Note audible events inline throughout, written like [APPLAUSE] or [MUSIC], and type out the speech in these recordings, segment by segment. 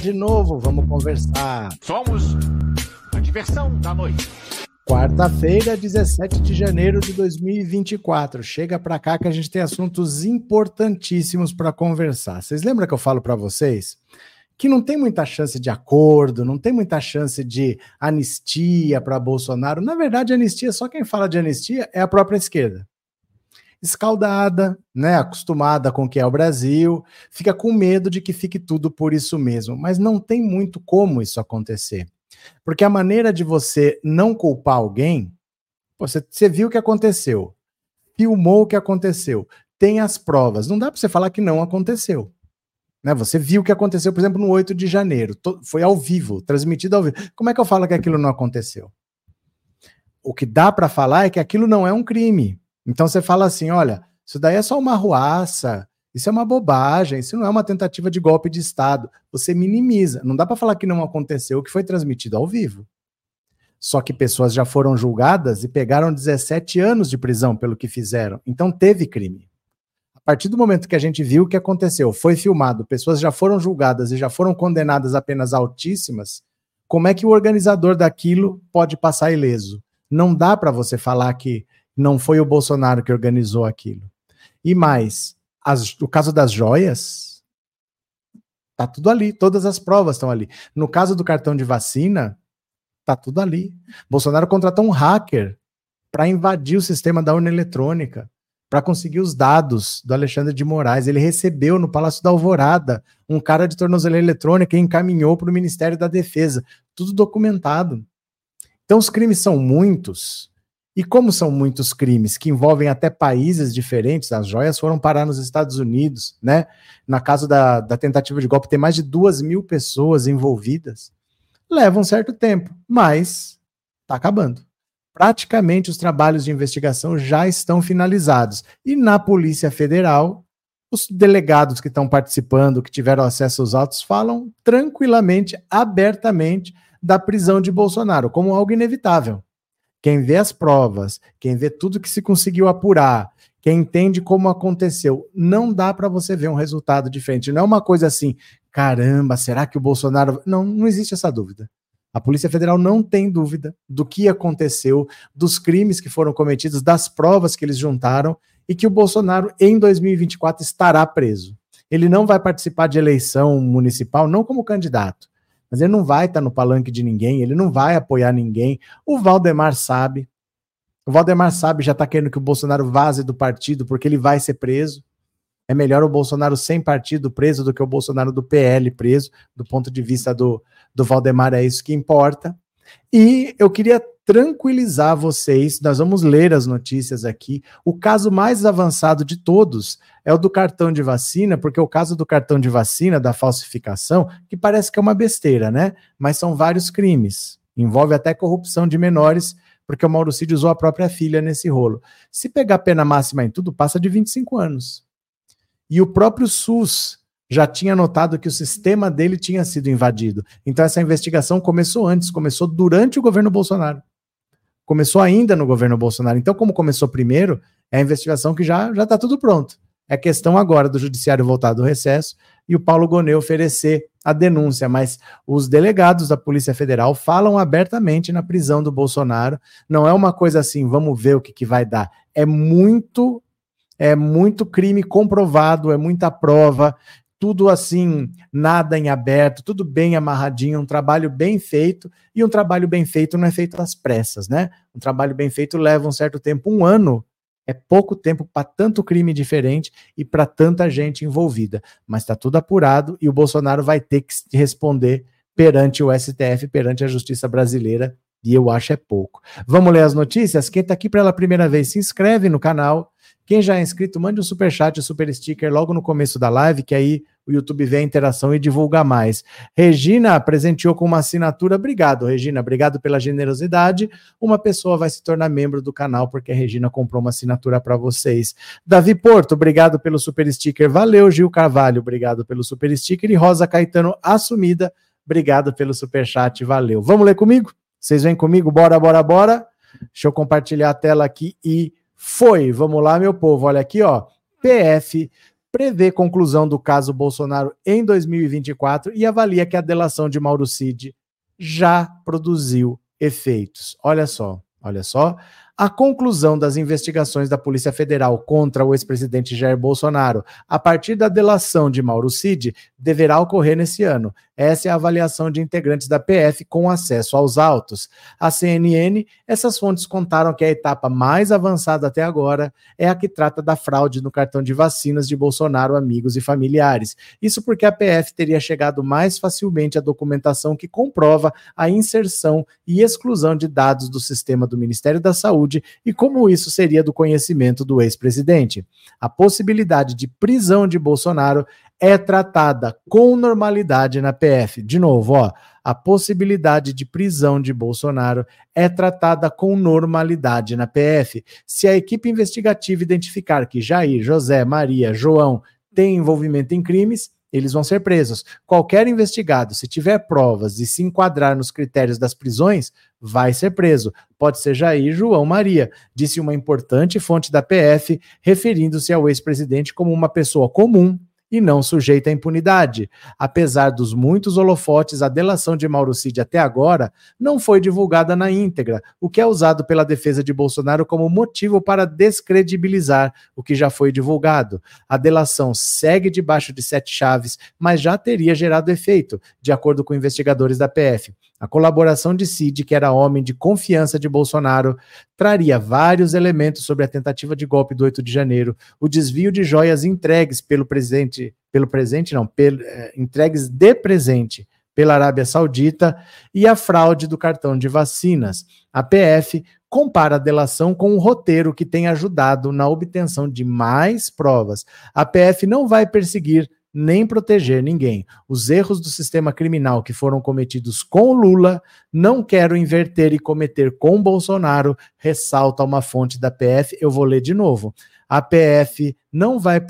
de novo, vamos conversar. Somos a diversão da noite. Quarta-feira, 17 de janeiro de 2024. Chega para cá que a gente tem assuntos importantíssimos para conversar. Vocês lembram que eu falo para vocês que não tem muita chance de acordo, não tem muita chance de anistia para Bolsonaro? Na verdade, anistia, só quem fala de anistia é a própria esquerda. Escaldada, né, acostumada com o que é o Brasil, fica com medo de que fique tudo por isso mesmo, mas não tem muito como isso acontecer. Porque a maneira de você não culpar alguém, você, você viu o que aconteceu, filmou o que aconteceu, tem as provas. Não dá para você falar que não aconteceu. Né? Você viu o que aconteceu, por exemplo, no 8 de janeiro. Foi ao vivo, transmitido ao vivo. Como é que eu falo que aquilo não aconteceu? O que dá para falar é que aquilo não é um crime. Então você fala assim: olha, isso daí é só uma ruaça, isso é uma bobagem, isso não é uma tentativa de golpe de Estado. Você minimiza. Não dá para falar que não aconteceu o que foi transmitido ao vivo. Só que pessoas já foram julgadas e pegaram 17 anos de prisão pelo que fizeram. Então teve crime. A partir do momento que a gente viu o que aconteceu, foi filmado, pessoas já foram julgadas e já foram condenadas a penas altíssimas, como é que o organizador daquilo pode passar ileso? Não dá para você falar que não foi o Bolsonaro que organizou aquilo. E mais, as, o caso das joias, tá tudo ali, todas as provas estão ali. No caso do cartão de vacina, tá tudo ali. Bolsonaro contratou um hacker para invadir o sistema da urna eletrônica, para conseguir os dados do Alexandre de Moraes. Ele recebeu no Palácio da Alvorada um cara de tornozeleira eletrônica e encaminhou para o Ministério da Defesa. Tudo documentado. Então, os crimes são muitos e como são muitos crimes que envolvem até países diferentes, as joias foram parar nos Estados Unidos, né? Na casa da, da tentativa de golpe, tem mais de duas mil pessoas envolvidas. Leva um certo tempo, mas está acabando. Praticamente os trabalhos de investigação já estão finalizados. E na Polícia Federal, os delegados que estão participando, que tiveram acesso aos autos, falam tranquilamente, abertamente, da prisão de Bolsonaro, como algo inevitável quem vê as provas, quem vê tudo que se conseguiu apurar, quem entende como aconteceu, não dá para você ver um resultado diferente. Não é uma coisa assim, caramba, será que o Bolsonaro. Não, não existe essa dúvida. A Polícia Federal não tem dúvida do que aconteceu, dos crimes que foram cometidos, das provas que eles juntaram e que o Bolsonaro, em 2024, estará preso. Ele não vai participar de eleição municipal, não como candidato, mas ele não vai estar tá no palanque de ninguém, ele não vai apoiar ninguém. O Valdemar sabe. O Valdemar sabe, já está querendo que o Bolsonaro vaze do partido, porque ele vai ser preso. É melhor o Bolsonaro sem partido preso do que o Bolsonaro do PL preso. Do ponto de vista do, do Valdemar, é isso que importa. E eu queria tranquilizar vocês, nós vamos ler as notícias aqui. O caso mais avançado de todos é o do cartão de vacina, porque o caso do cartão de vacina, da falsificação, que parece que é uma besteira, né? Mas são vários crimes. Envolve até corrupção de menores, porque o Mauro Cid usou a própria filha nesse rolo. Se pegar pena máxima em tudo, passa de 25 anos. E o próprio SUS já tinha notado que o sistema dele tinha sido invadido. Então essa investigação começou antes, começou durante o governo Bolsonaro. Começou ainda no governo Bolsonaro. Então, como começou primeiro, é a investigação que já já está tudo pronto. É questão agora do judiciário voltar do recesso e o Paulo Gonet oferecer a denúncia, mas os delegados da Polícia Federal falam abertamente na prisão do Bolsonaro. Não é uma coisa assim, vamos ver o que, que vai dar. É muito é muito crime comprovado, é muita prova, tudo assim, nada em aberto, tudo bem amarradinho, um trabalho bem feito, e um trabalho bem feito não é feito às pressas, né? Um trabalho bem feito leva um certo tempo, um ano é pouco tempo para tanto crime diferente e para tanta gente envolvida. Mas está tudo apurado e o Bolsonaro vai ter que responder perante o STF, perante a justiça brasileira, e eu acho é pouco. Vamos ler as notícias? Quem está aqui pela primeira vez, se inscreve no canal quem já é inscrito, mande um super chat, um super sticker logo no começo da live, que aí o YouTube vê a interação e divulga mais. Regina presenteou com uma assinatura. Obrigado, Regina. Obrigado pela generosidade. Uma pessoa vai se tornar membro do canal porque a Regina comprou uma assinatura para vocês. Davi Porto, obrigado pelo super sticker. Valeu, Gil Carvalho. Obrigado pelo super sticker. E Rosa Caetano, assumida. Obrigado pelo super chat. Valeu. Vamos ler comigo? Vocês vêm comigo? Bora, bora, bora. Deixa eu compartilhar a tela aqui e foi. Vamos lá, meu povo. Olha aqui, ó. PF prevê conclusão do caso Bolsonaro em 2024 e avalia que a delação de Mauro Cid já produziu efeitos. Olha só, olha só. A conclusão das investigações da Polícia Federal contra o ex-presidente Jair Bolsonaro, a partir da delação de Mauro Cid, deverá ocorrer nesse ano. Essa é a avaliação de integrantes da PF com acesso aos autos. A CNN, essas fontes contaram que a etapa mais avançada até agora é a que trata da fraude no cartão de vacinas de Bolsonaro, amigos e familiares. Isso porque a PF teria chegado mais facilmente à documentação que comprova a inserção e exclusão de dados do sistema do Ministério da Saúde e como isso seria do conhecimento do ex-presidente. A possibilidade de prisão de Bolsonaro é tratada com normalidade na PF. De novo, ó, a possibilidade de prisão de Bolsonaro é tratada com normalidade na PF. Se a equipe investigativa identificar que Jair, José, Maria, João têm envolvimento em crimes, eles vão ser presos. Qualquer investigado, se tiver provas e se enquadrar nos critérios das prisões, vai ser preso. Pode ser Jair João Maria, disse uma importante fonte da PF, referindo-se ao ex-presidente como uma pessoa comum e não sujeita à impunidade. Apesar dos muitos holofotes, a delação de Mauro Cid até agora não foi divulgada na íntegra, o que é usado pela defesa de Bolsonaro como motivo para descredibilizar o que já foi divulgado. A delação segue debaixo de sete chaves, mas já teria gerado efeito, de acordo com investigadores da PF. A colaboração de Cid, que era homem de confiança de Bolsonaro, traria vários elementos sobre a tentativa de golpe do 8 de janeiro, o desvio de joias entregues pelo presidente, pelo presente não, pelo, é, entregues de presente pela Arábia Saudita e a fraude do cartão de vacinas. A PF compara a delação com um roteiro que tem ajudado na obtenção de mais provas. A PF não vai perseguir nem proteger ninguém. Os erros do sistema criminal que foram cometidos com Lula, não quero inverter e cometer com Bolsonaro, ressalta uma fonte da PF. Eu vou ler de novo. A PF não vai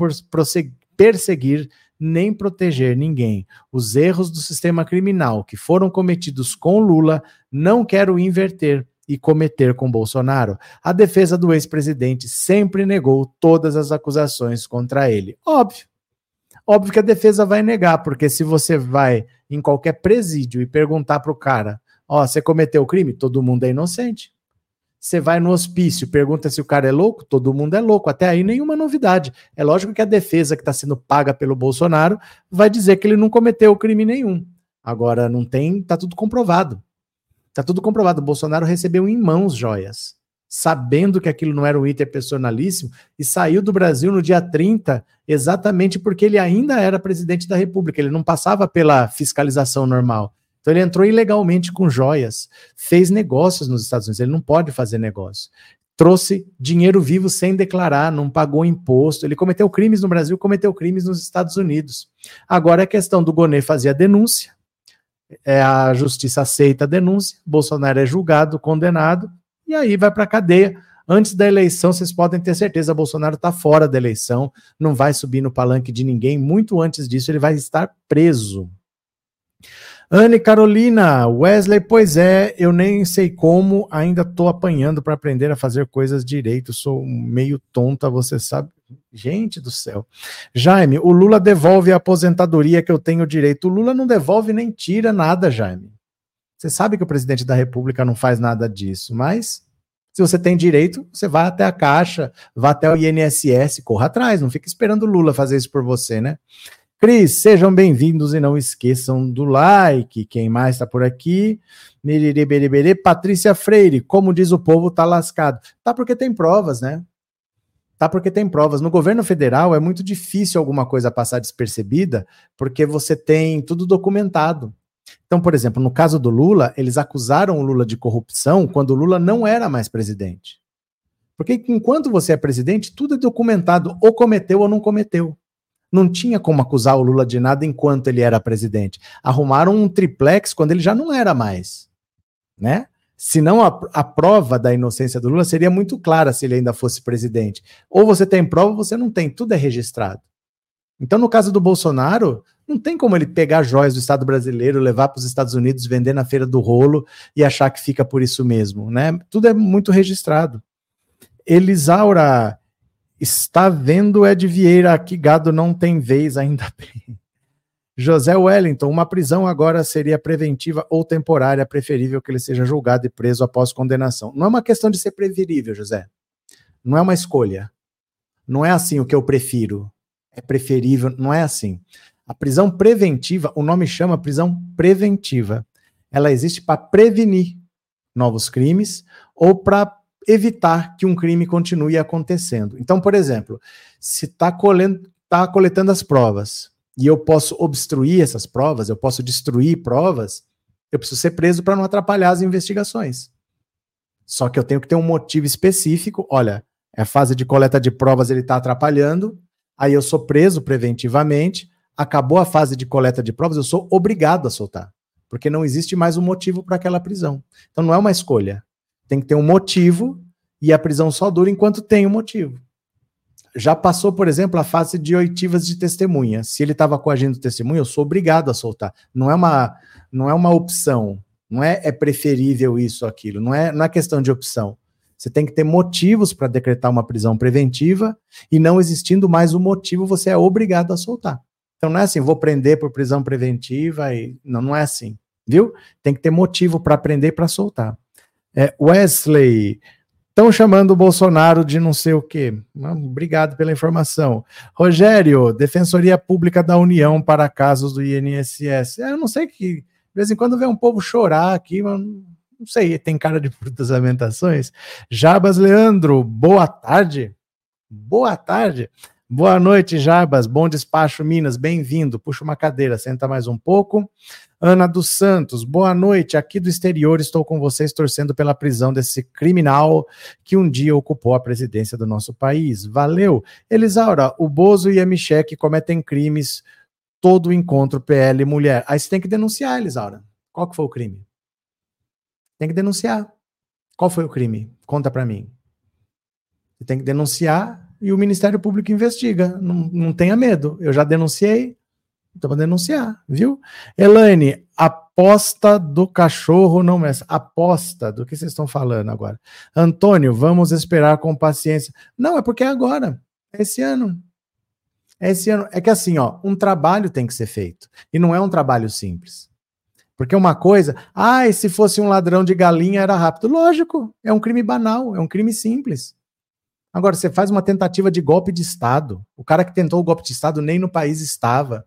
perseguir nem proteger ninguém. Os erros do sistema criminal que foram cometidos com Lula, não quero inverter e cometer com Bolsonaro. A defesa do ex-presidente sempre negou todas as acusações contra ele. Óbvio Óbvio que a defesa vai negar, porque se você vai em qualquer presídio e perguntar para o cara, ó, você cometeu crime, todo mundo é inocente. Você vai no hospício, pergunta se o cara é louco, todo mundo é louco. Até aí nenhuma novidade. É lógico que a defesa que está sendo paga pelo Bolsonaro vai dizer que ele não cometeu crime nenhum. Agora não tem, tá tudo comprovado. Tá tudo comprovado. O Bolsonaro recebeu em mãos joias sabendo que aquilo não era um item personalíssimo, e saiu do Brasil no dia 30, exatamente porque ele ainda era presidente da República, ele não passava pela fiscalização normal. Então ele entrou ilegalmente com joias, fez negócios nos Estados Unidos, ele não pode fazer negócio. Trouxe dinheiro vivo sem declarar, não pagou imposto. Ele cometeu crimes no Brasil, cometeu crimes nos Estados Unidos. Agora é questão do Gonê fazer a denúncia, é, a justiça aceita a denúncia, Bolsonaro é julgado, condenado, e aí vai para a cadeia. Antes da eleição, vocês podem ter certeza, Bolsonaro está fora da eleição, não vai subir no palanque de ninguém. Muito antes disso, ele vai estar preso. Anne Carolina, Wesley, pois é, eu nem sei como, ainda estou apanhando para aprender a fazer coisas direito, sou meio tonta, você sabe. Gente do céu. Jaime, o Lula devolve a aposentadoria que eu tenho direito. O Lula não devolve nem tira nada, Jaime. Você sabe que o presidente da República não faz nada disso, mas se você tem direito, você vai até a Caixa, vá até o INSS, corra atrás, não fica esperando o Lula fazer isso por você, né? Cris, sejam bem-vindos e não esqueçam do like. Quem mais está por aqui? Patrícia Freire, como diz o povo, tá lascado. Tá porque tem provas, né? Tá porque tem provas. No governo federal é muito difícil alguma coisa passar despercebida, porque você tem tudo documentado. Então, por exemplo, no caso do Lula, eles acusaram o Lula de corrupção quando o Lula não era mais presidente. Porque enquanto você é presidente, tudo é documentado, ou cometeu ou não cometeu. Não tinha como acusar o Lula de nada enquanto ele era presidente. Arrumaram um triplex quando ele já não era mais, né? Senão a, a prova da inocência do Lula seria muito clara se ele ainda fosse presidente. Ou você tem prova ou você não tem, tudo é registrado. Então, no caso do Bolsonaro, não tem como ele pegar joias do Estado brasileiro, levar para os Estados Unidos, vender na feira do rolo e achar que fica por isso mesmo, né? Tudo é muito registrado. Elisaura Está vendo Ed Vieira aqui, gado não tem vez, ainda [LAUGHS] bem. José Wellington, uma prisão agora seria preventiva ou temporária, preferível que ele seja julgado e preso após condenação. Não é uma questão de ser preferível, José. Não é uma escolha. Não é assim o que eu prefiro. É preferível, não é assim. A prisão preventiva, o nome chama prisão preventiva. Ela existe para prevenir novos crimes ou para evitar que um crime continue acontecendo. Então, por exemplo, se está tá coletando as provas e eu posso obstruir essas provas, eu posso destruir provas, eu preciso ser preso para não atrapalhar as investigações. Só que eu tenho que ter um motivo específico. Olha, é a fase de coleta de provas, ele está atrapalhando, aí eu sou preso preventivamente, acabou a fase de coleta de provas, eu sou obrigado a soltar, porque não existe mais um motivo para aquela prisão. Então não é uma escolha, tem que ter um motivo e a prisão só dura enquanto tem um motivo. Já passou, por exemplo, a fase de oitivas de testemunha. Se ele estava coagindo testemunha, eu sou obrigado a soltar. Não é uma, não é uma opção. Não é, é preferível isso ou aquilo. Não é, não é questão de opção. Você tem que ter motivos para decretar uma prisão preventiva e não existindo mais o motivo, você é obrigado a soltar. Então não é assim, vou prender por prisão preventiva e não, não é assim, viu? Tem que ter motivo para prender e para soltar. É, Wesley, estão chamando o Bolsonaro de não sei o quê. Obrigado pela informação. Rogério, Defensoria Pública da União para casos do INSS. É, eu não sei que, de vez em quando vem um povo chorar aqui, mas não sei, tem cara de frutas lamentações. Jabas Leandro, boa tarde. Boa tarde. Boa noite, Jabas. Bom despacho, Minas. Bem-vindo. Puxa uma cadeira, senta mais um pouco. Ana dos Santos, boa noite. Aqui do exterior estou com vocês torcendo pela prisão desse criminal que um dia ocupou a presidência do nosso país. Valeu. Elisaura, o Bozo e a Michele cometem crimes todo encontro PL mulher. Aí você tem que denunciar, Elisaura. Qual que foi o crime? Tem que denunciar. Qual foi o crime? Conta para mim. Você tem que denunciar e o Ministério Público investiga. Não, não tenha medo. Eu já denunciei, então vou denunciar, viu? Elaine, aposta do cachorro não é. Aposta, do que vocês estão falando agora? Antônio, vamos esperar com paciência. Não, é porque é agora. É esse ano. É esse ano. É que assim, ó, um trabalho tem que ser feito. E não é um trabalho simples. Porque uma coisa, ah, se fosse um ladrão de galinha era rápido. Lógico, é um crime banal, é um crime simples. Agora, você faz uma tentativa de golpe de Estado. O cara que tentou o golpe de Estado nem no país estava.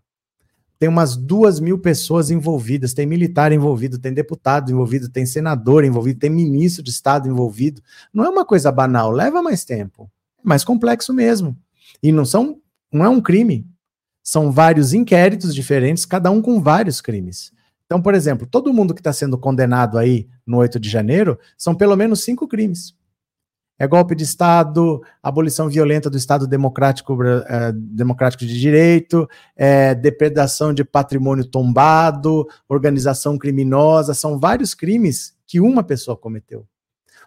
Tem umas duas mil pessoas envolvidas, tem militar envolvido, tem deputado envolvido, tem senador envolvido, tem ministro de Estado envolvido. Não é uma coisa banal, leva mais tempo. É mais complexo mesmo. E não são, não é um crime. São vários inquéritos diferentes, cada um com vários crimes. Então, por exemplo, todo mundo que está sendo condenado aí no 8 de janeiro são pelo menos cinco crimes é golpe de Estado, abolição violenta do Estado democrático, é, democrático de direito, é, depredação de patrimônio tombado, organização criminosa, são vários crimes que uma pessoa cometeu.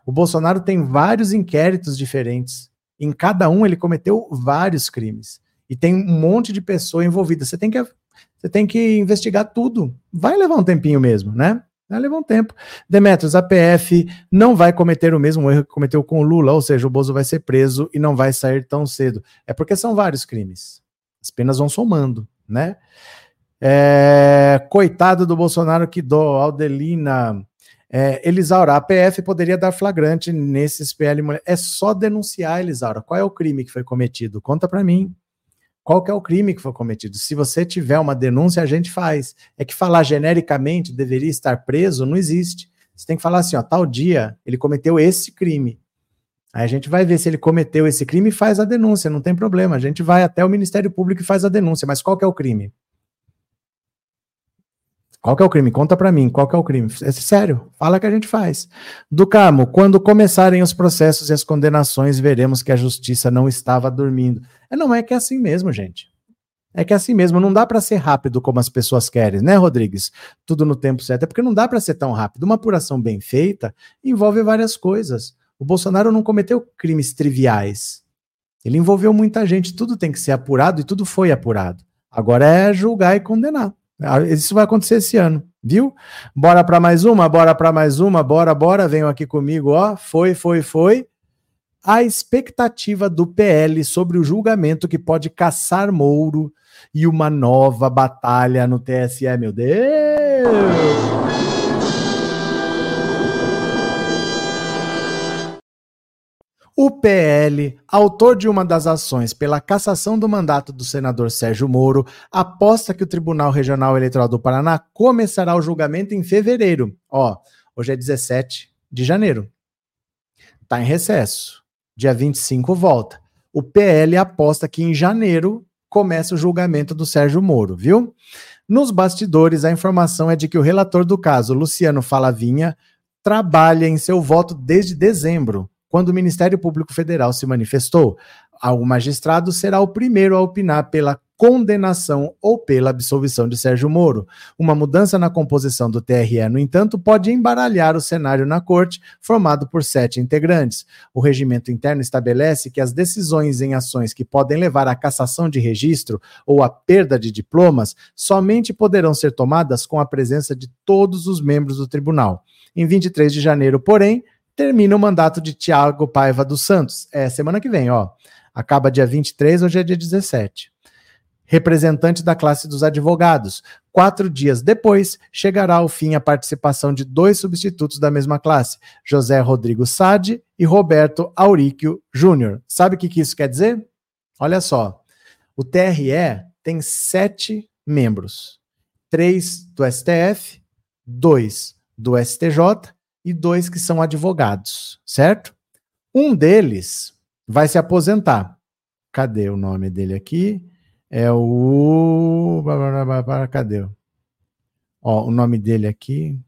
O Bolsonaro tem vários inquéritos diferentes. Em cada um ele cometeu vários crimes. E tem um monte de pessoa envolvida. Você tem que, você tem que investigar tudo. Vai levar um tempinho mesmo, né? Vai levar um tempo. Demetrios, a PF não vai cometer o mesmo erro que cometeu com o Lula, ou seja, o Bozo vai ser preso e não vai sair tão cedo. É porque são vários crimes. As penas vão somando, né? É, coitado do Bolsonaro que dó, Aldelina. É, Elisaura, a PF poderia dar flagrante nesses PL mulher. É só denunciar, Elisaura. Qual é o crime que foi cometido? Conta para mim qual que é o crime que foi cometido. Se você tiver uma denúncia, a gente faz. É que falar genericamente deveria estar preso não existe. Você tem que falar assim, ó, tal dia ele cometeu esse crime. Aí a gente vai ver se ele cometeu esse crime e faz a denúncia, não tem problema. A gente vai até o Ministério Público e faz a denúncia. Mas qual que é o crime? Qual que é o crime? Conta para mim, qual que é o crime? É sério, fala que a gente faz. Do quando começarem os processos e as condenações, veremos que a justiça não estava dormindo. É, não é que é assim mesmo, gente. É que é assim mesmo, não dá para ser rápido como as pessoas querem, né, Rodrigues? Tudo no tempo certo. É porque não dá para ser tão rápido. Uma apuração bem feita envolve várias coisas. O Bolsonaro não cometeu crimes triviais. Ele envolveu muita gente, tudo tem que ser apurado e tudo foi apurado. Agora é julgar e condenar. Ah, isso vai acontecer esse ano, viu? Bora para mais uma, bora para mais uma, bora, bora, venham aqui comigo, ó. Foi, foi, foi. a expectativa do PL sobre o julgamento que pode caçar Mouro e uma nova batalha no TSE, meu Deus! PL, autor de uma das ações pela cassação do mandato do senador Sérgio Moro, aposta que o Tribunal Regional Eleitoral do Paraná começará o julgamento em fevereiro. Ó, hoje é 17 de janeiro. Tá em recesso. Dia 25 volta. O PL aposta que em janeiro começa o julgamento do Sérgio Moro, viu? Nos bastidores, a informação é de que o relator do caso, Luciano Falavinha, trabalha em seu voto desde dezembro quando o Ministério Público Federal se manifestou, o magistrado será o primeiro a opinar pela condenação ou pela absolvição de Sérgio Moro. Uma mudança na composição do TRE, no entanto, pode embaralhar o cenário na corte, formado por sete integrantes. O regimento interno estabelece que as decisões em ações que podem levar à cassação de registro ou à perda de diplomas somente poderão ser tomadas com a presença de todos os membros do tribunal. Em 23 de janeiro, porém, termina o mandato de Tiago Paiva dos Santos. É semana que vem, ó. Acaba dia 23, hoje é dia 17. Representante da classe dos advogados. Quatro dias depois, chegará ao fim a participação de dois substitutos da mesma classe, José Rodrigo Sade e Roberto Auríquio Júnior. Sabe o que, que isso quer dizer? Olha só. O TRE tem sete membros: três do STF, dois do STJ e dois que são advogados, certo? Um deles vai se aposentar. Cadê o nome dele aqui? É o. Cadê? Ó, o nome dele aqui.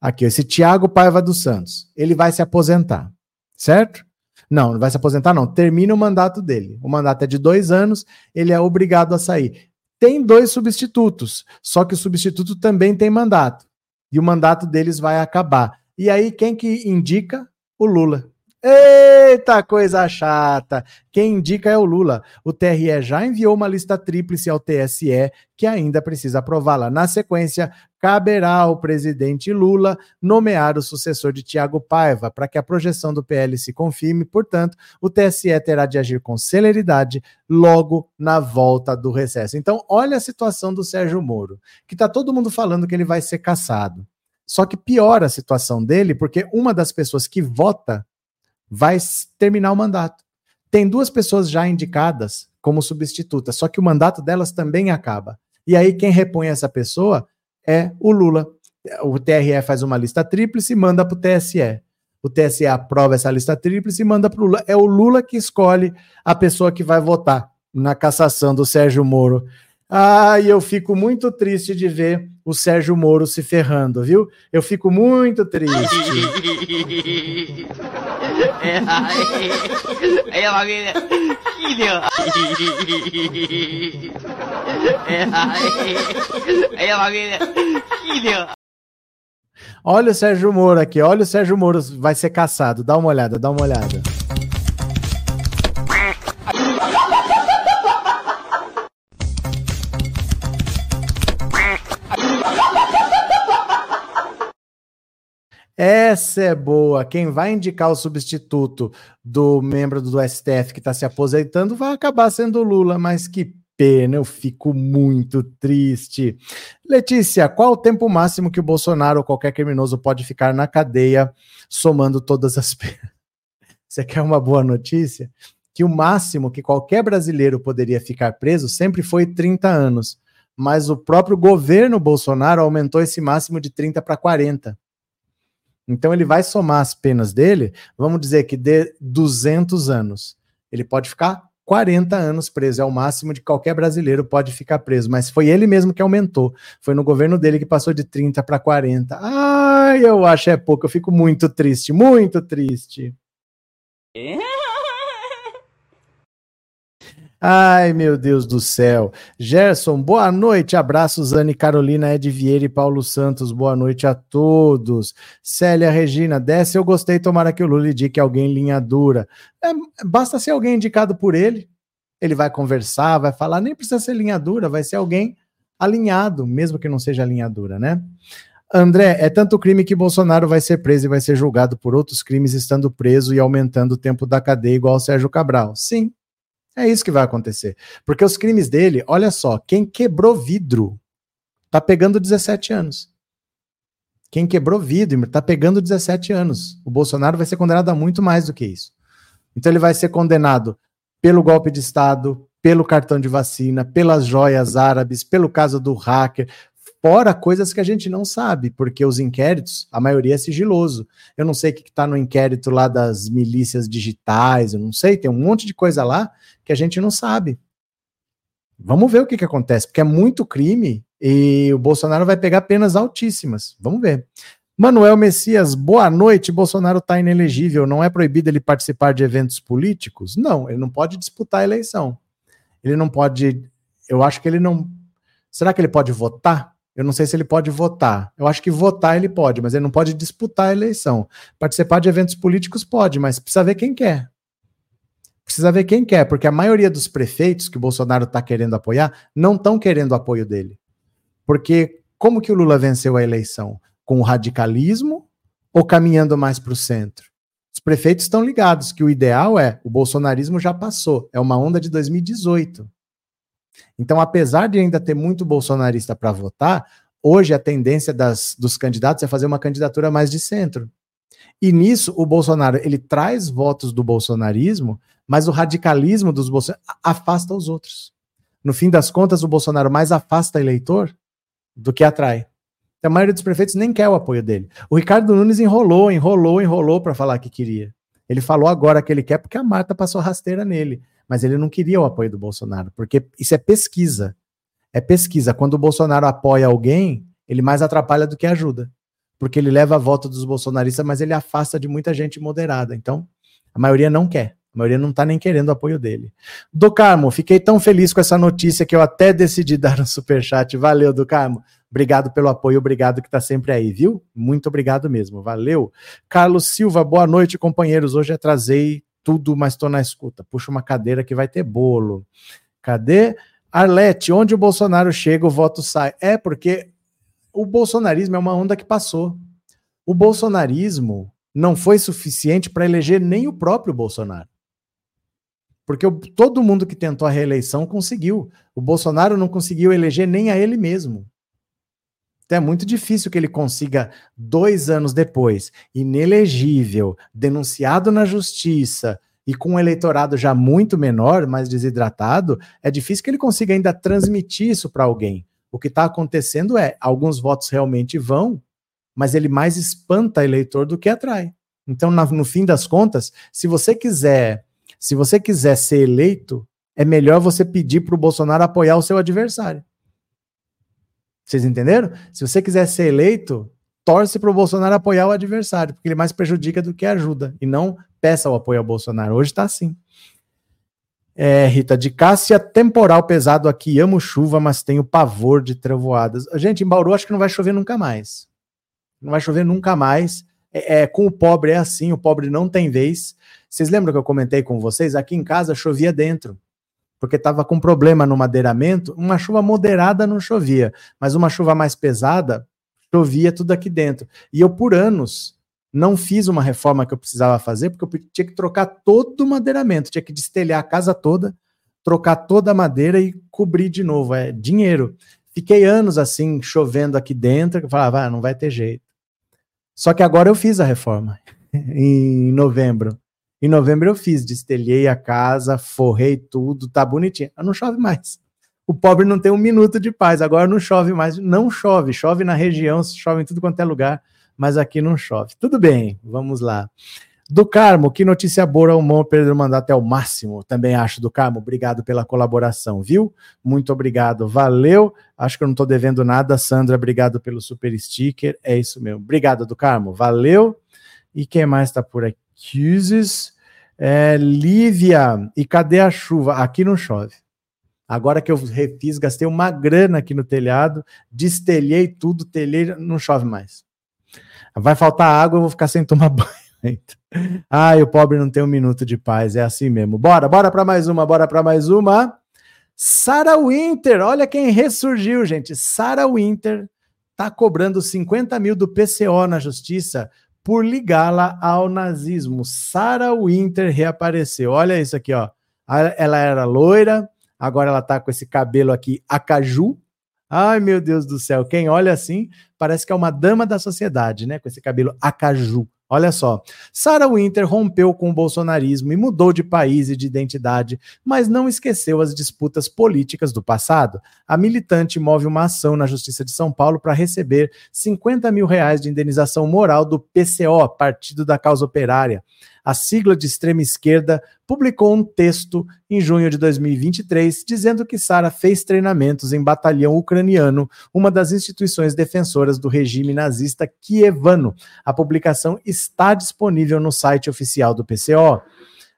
Aqui, esse Tiago Paiva dos Santos. Ele vai se aposentar, certo? Não, não vai se aposentar, não. Termina o mandato dele. O mandato é de dois anos, ele é obrigado a sair. Tem dois substitutos, só que o substituto também tem mandato e o mandato deles vai acabar. E aí, quem que indica? O Lula. Eita coisa chata! Quem indica é o Lula. O TRE já enviou uma lista tríplice ao TSE que ainda precisa aprová-la. Na sequência, caberá ao presidente Lula nomear o sucessor de Tiago Paiva para que a projeção do PL se confirme. Portanto, o TSE terá de agir com celeridade logo na volta do recesso. Então, olha a situação do Sérgio Moro, que está todo mundo falando que ele vai ser caçado. Só que piora a situação dele, porque uma das pessoas que vota vai terminar o mandato. Tem duas pessoas já indicadas como substitutas, só que o mandato delas também acaba. E aí quem repõe essa pessoa é o Lula. O TRE faz uma lista tríplice e manda para o TSE. O TSE aprova essa lista tríplice e manda para o Lula. É o Lula que escolhe a pessoa que vai votar na cassação do Sérgio Moro. Ah, e eu fico muito triste de ver o Sérgio Moro se ferrando, viu? Eu fico muito triste. É, família. É. Filho. Olha o Sérgio Moro aqui, olha o Sérgio Moro vai ser caçado. Dá uma olhada, dá uma olhada. Essa é boa. Quem vai indicar o substituto do membro do STF que está se aposentando vai acabar sendo o Lula, mas que pena, eu fico muito triste. Letícia, qual o tempo máximo que o Bolsonaro ou qualquer criminoso pode ficar na cadeia somando todas as penas? [LAUGHS] Você quer uma boa notícia? Que o máximo que qualquer brasileiro poderia ficar preso sempre foi 30 anos, mas o próprio governo Bolsonaro aumentou esse máximo de 30 para 40. Então ele vai somar as penas dele, vamos dizer que de 200 anos. Ele pode ficar 40 anos preso, é o máximo de qualquer brasileiro pode ficar preso, mas foi ele mesmo que aumentou. Foi no governo dele que passou de 30 para 40. Ai, eu acho é pouco, eu fico muito triste, muito triste. É? Ai, meu Deus do céu. Gerson, boa noite. Abraços, Anne Carolina, Ed Vieira e Paulo Santos. Boa noite a todos. Célia Regina, desce. Eu gostei. Tomara que o Lula indique alguém linha dura. É, basta ser alguém indicado por ele. Ele vai conversar, vai falar. Nem precisa ser linha dura, vai ser alguém alinhado, mesmo que não seja linha dura, né? André, é tanto crime que Bolsonaro vai ser preso e vai ser julgado por outros crimes estando preso e aumentando o tempo da cadeia igual ao Sérgio Cabral. Sim, é isso que vai acontecer. Porque os crimes dele, olha só, quem quebrou vidro tá pegando 17 anos. Quem quebrou vidro tá pegando 17 anos. O Bolsonaro vai ser condenado a muito mais do que isso. Então ele vai ser condenado pelo golpe de Estado, pelo cartão de vacina, pelas joias árabes, pelo caso do hacker, fora coisas que a gente não sabe, porque os inquéritos, a maioria é sigiloso. Eu não sei o que está no inquérito lá das milícias digitais, eu não sei, tem um monte de coisa lá que a gente não sabe. Vamos ver o que, que acontece, porque é muito crime e o Bolsonaro vai pegar penas altíssimas. Vamos ver. Manuel Messias, boa noite. Bolsonaro está inelegível. Não é proibido ele participar de eventos políticos? Não, ele não pode disputar a eleição ele não pode. Eu acho que ele não. Será que ele pode votar? Eu não sei se ele pode votar. Eu acho que votar ele pode, mas ele não pode disputar a eleição. Participar de eventos políticos pode, mas precisa ver quem quer. Precisa ver quem quer, porque a maioria dos prefeitos que o Bolsonaro está querendo apoiar não estão querendo apoio dele. Porque como que o Lula venceu a eleição? Com o radicalismo ou caminhando mais para o centro? Os prefeitos estão ligados que o ideal é o bolsonarismo já passou, é uma onda de 2018. Então, apesar de ainda ter muito bolsonarista para votar, hoje a tendência das, dos candidatos é fazer uma candidatura mais de centro. E nisso o Bolsonaro ele traz votos do bolsonarismo, mas o radicalismo dos bolsonaristas afasta os outros. No fim das contas, o Bolsonaro mais afasta eleitor do que atrai a maioria dos prefeitos nem quer o apoio dele. O Ricardo Nunes enrolou, enrolou, enrolou para falar que queria. Ele falou agora que ele quer porque a Marta passou rasteira nele. Mas ele não queria o apoio do Bolsonaro, porque isso é pesquisa. É pesquisa. Quando o Bolsonaro apoia alguém, ele mais atrapalha do que ajuda. Porque ele leva a volta dos bolsonaristas, mas ele afasta de muita gente moderada. Então, a maioria não quer. A maioria não está nem querendo o apoio dele. Do Carmo, fiquei tão feliz com essa notícia que eu até decidi [LAUGHS] dar um superchat. Valeu, do Carmo. Obrigado pelo apoio, obrigado que está sempre aí, viu? Muito obrigado mesmo, valeu. Carlos Silva, boa noite, companheiros. Hoje atrasei tudo, mas estou na escuta. Puxa uma cadeira que vai ter bolo. Cadê? Arlete, onde o Bolsonaro chega, o voto sai. É porque o bolsonarismo é uma onda que passou. O bolsonarismo não foi suficiente para eleger nem o próprio Bolsonaro. Porque todo mundo que tentou a reeleição conseguiu. O Bolsonaro não conseguiu eleger nem a ele mesmo. Então é muito difícil que ele consiga, dois anos depois, inelegível, denunciado na justiça e com um eleitorado já muito menor, mais desidratado, é difícil que ele consiga ainda transmitir isso para alguém. O que está acontecendo é, alguns votos realmente vão, mas ele mais espanta eleitor do que atrai. Então, no fim das contas, se você quiser, se você quiser ser eleito, é melhor você pedir para o Bolsonaro apoiar o seu adversário. Vocês entenderam? Se você quiser ser eleito, torce para o Bolsonaro apoiar o adversário, porque ele mais prejudica do que ajuda, e não peça o apoio ao Bolsonaro. Hoje está assim. É, Rita, de Cássia, temporal pesado aqui, amo chuva, mas tenho pavor de trevoadas. Gente, em Bauru acho que não vai chover nunca mais. Não vai chover nunca mais. É, é, com o pobre é assim, o pobre não tem vez. Vocês lembram que eu comentei com vocês? Aqui em casa chovia dentro porque estava com problema no madeiramento. Uma chuva moderada não chovia, mas uma chuva mais pesada chovia tudo aqui dentro. E eu, por anos, não fiz uma reforma que eu precisava fazer, porque eu tinha que trocar todo o madeiramento, tinha que destelhar a casa toda, trocar toda a madeira e cobrir de novo. É dinheiro. Fiquei anos assim, chovendo aqui dentro, que eu falava, ah, não vai ter jeito. Só que agora eu fiz a reforma, [LAUGHS] em novembro. Em novembro eu fiz, destelhei a casa, forrei tudo, tá bonitinho. Não chove mais. O pobre não tem um minuto de paz. Agora não chove mais. Não chove. Chove na região, chove em tudo quanto é lugar, mas aqui não chove. Tudo bem, vamos lá. Do Carmo, que notícia boa, o Mão perder o mandato é o máximo. Também acho, do Carmo. Obrigado pela colaboração, viu? Muito obrigado, valeu. Acho que eu não estou devendo nada. Sandra, obrigado pelo super sticker. É isso mesmo. Obrigado, do Carmo, valeu. E quem mais está por aqui? É, Lívia, e cadê a chuva? Aqui não chove. Agora que eu refiz, gastei uma grana aqui no telhado, destelhei tudo, telhei, não chove mais. Vai faltar água, eu vou ficar sem tomar [LAUGHS] banho. Ai, o pobre não tem um minuto de paz, é assim mesmo. Bora, bora para mais uma, bora para mais uma. Sarah Winter, olha quem ressurgiu, gente. Sarah Winter está cobrando 50 mil do PCO na justiça por ligá-la ao nazismo. Sarah Winter reapareceu. Olha isso aqui, ó. Ela era loira, agora ela tá com esse cabelo aqui acaju. Ai, meu Deus do céu, quem olha assim, parece que é uma dama da sociedade, né? Com esse cabelo acaju. Olha só, Sarah Winter rompeu com o bolsonarismo e mudou de país e de identidade, mas não esqueceu as disputas políticas do passado. A militante move uma ação na Justiça de São Paulo para receber 50 mil reais de indenização moral do PCO, Partido da Causa Operária a sigla de extrema esquerda, publicou um texto em junho de 2023 dizendo que Sara fez treinamentos em batalhão ucraniano, uma das instituições defensoras do regime nazista kievano. A publicação está disponível no site oficial do PCO.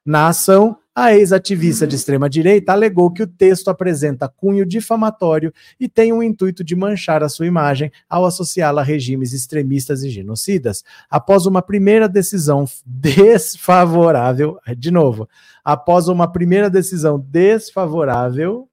Na ação, a ex-ativista de extrema-direita alegou que o texto apresenta cunho difamatório e tem o intuito de manchar a sua imagem ao associá-la a regimes extremistas e genocidas. Após uma primeira decisão desfavorável, de novo, após uma primeira decisão desfavorável.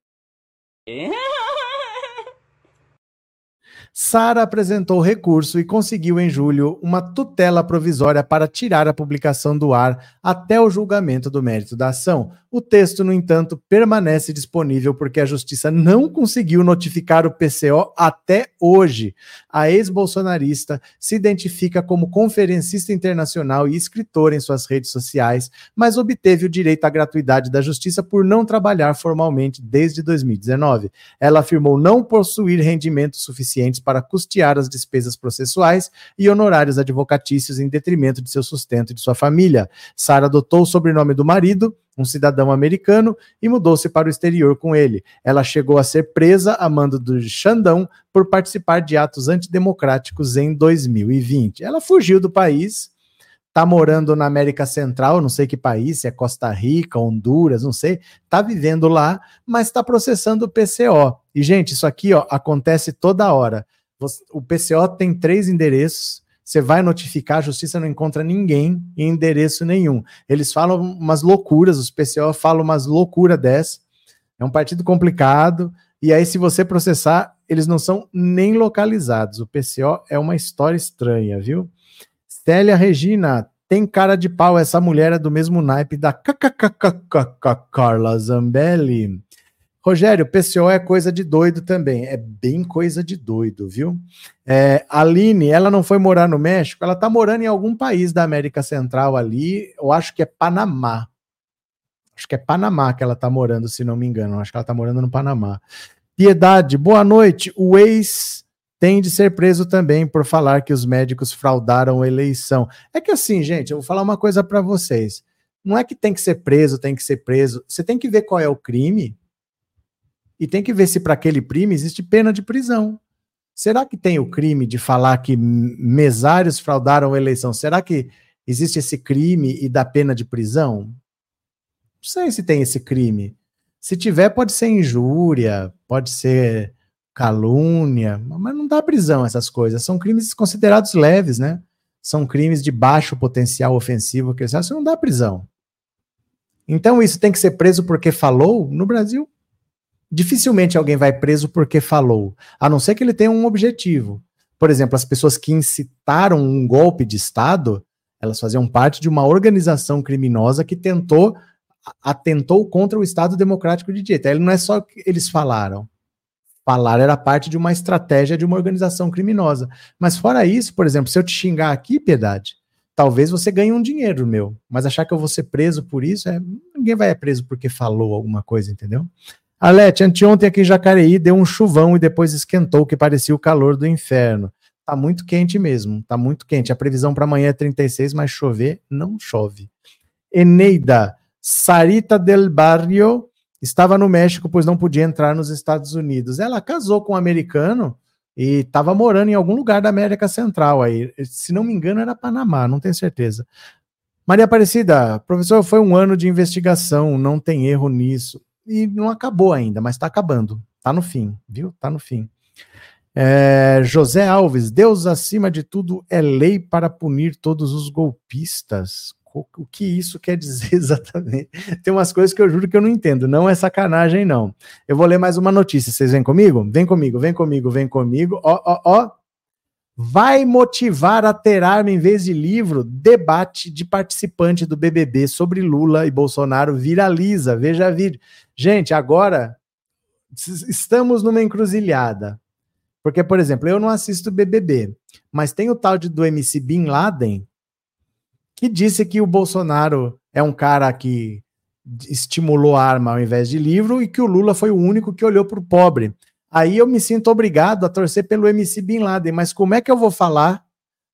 Sara apresentou recurso e conseguiu em julho uma tutela provisória para tirar a publicação do ar até o julgamento do mérito da ação. O texto, no entanto, permanece disponível porque a justiça não conseguiu notificar o PCO até hoje. A ex-bolsonarista se identifica como conferencista internacional e escritora em suas redes sociais, mas obteve o direito à gratuidade da justiça por não trabalhar formalmente desde 2019. Ela afirmou não possuir rendimentos suficientes para custear as despesas processuais e honorários advocatícios em detrimento de seu sustento e de sua família. Sara adotou o sobrenome do marido um cidadão americano, e mudou-se para o exterior com ele. Ela chegou a ser presa a mando do Xandão por participar de atos antidemocráticos em 2020. Ela fugiu do país, está morando na América Central, não sei que país, se é Costa Rica, Honduras, não sei, está vivendo lá, mas está processando o PCO. E, gente, isso aqui ó, acontece toda hora. O PCO tem três endereços, você vai notificar, a justiça não encontra ninguém em endereço nenhum. Eles falam umas loucuras, os PCO falam umas loucuras dessa. É um partido complicado. E aí, se você processar, eles não são nem localizados. O PCO é uma história estranha, viu? Célia Regina, tem cara de pau. Essa mulher é do mesmo naipe da Carla Zambelli. Rogério, PCO é coisa de doido também. É bem coisa de doido, viu? É, Aline, ela não foi morar no México, ela tá morando em algum país da América Central ali, eu acho que é Panamá. Acho que é Panamá que ela tá morando, se não me engano. Acho que ela tá morando no Panamá. Piedade, boa noite. O ex tem de ser preso também por falar que os médicos fraudaram a eleição. É que assim, gente, eu vou falar uma coisa para vocês. Não é que tem que ser preso, tem que ser preso. Você tem que ver qual é o crime e tem que ver se para aquele crime existe pena de prisão. Será que tem o crime de falar que mesários fraudaram a eleição? Será que existe esse crime e dá pena de prisão? Não sei se tem esse crime. Se tiver, pode ser injúria, pode ser calúnia, mas não dá prisão essas coisas. São crimes considerados leves, né? São crimes de baixo potencial ofensivo, que isso não dá prisão. Então isso tem que ser preso porque falou? No Brasil, dificilmente alguém vai preso porque falou, a não ser que ele tenha um objetivo. Por exemplo, as pessoas que incitaram um golpe de Estado, elas faziam parte de uma organização criminosa que tentou atentou contra o Estado Democrático de Direito. Aí não é só que eles falaram. Falar era parte de uma estratégia de uma organização criminosa. Mas fora isso, por exemplo, se eu te xingar aqui, Piedade, talvez você ganhe um dinheiro meu, mas achar que eu vou ser preso por isso, é, ninguém vai preso porque falou alguma coisa, entendeu? Alete, anteontem aqui em Jacareí deu um chuvão e depois esquentou, que parecia o calor do inferno. Tá muito quente mesmo, tá muito quente. A previsão para amanhã é 36, mas chover não chove. Eneida, Sarita del Barrio estava no México, pois não podia entrar nos Estados Unidos. Ela casou com um americano e estava morando em algum lugar da América Central aí. Se não me engano, era Panamá, não tenho certeza. Maria Aparecida, professor, foi um ano de investigação, não tem erro nisso e não acabou ainda, mas está acabando. Está no fim, viu? Está no fim. É, José Alves, Deus acima de tudo é lei para punir todos os golpistas. O, o que isso quer dizer [LAUGHS] exatamente? Tem umas coisas que eu juro que eu não entendo. Não é sacanagem, não. Eu vou ler mais uma notícia. Vocês vêm comigo? Vem comigo, vem comigo, vem comigo. Ó, ó, ó. Vai motivar a ter arma em vez de livro? Debate de participante do BBB sobre Lula e Bolsonaro viraliza. Veja vídeo. Gente, agora estamos numa encruzilhada. Porque, por exemplo, eu não assisto BBB, mas tem o tal de, do MC Bin Laden que disse que o Bolsonaro é um cara que estimulou a arma ao invés de livro e que o Lula foi o único que olhou para o pobre. Aí eu me sinto obrigado a torcer pelo MC Bin Laden, mas como é que eu vou falar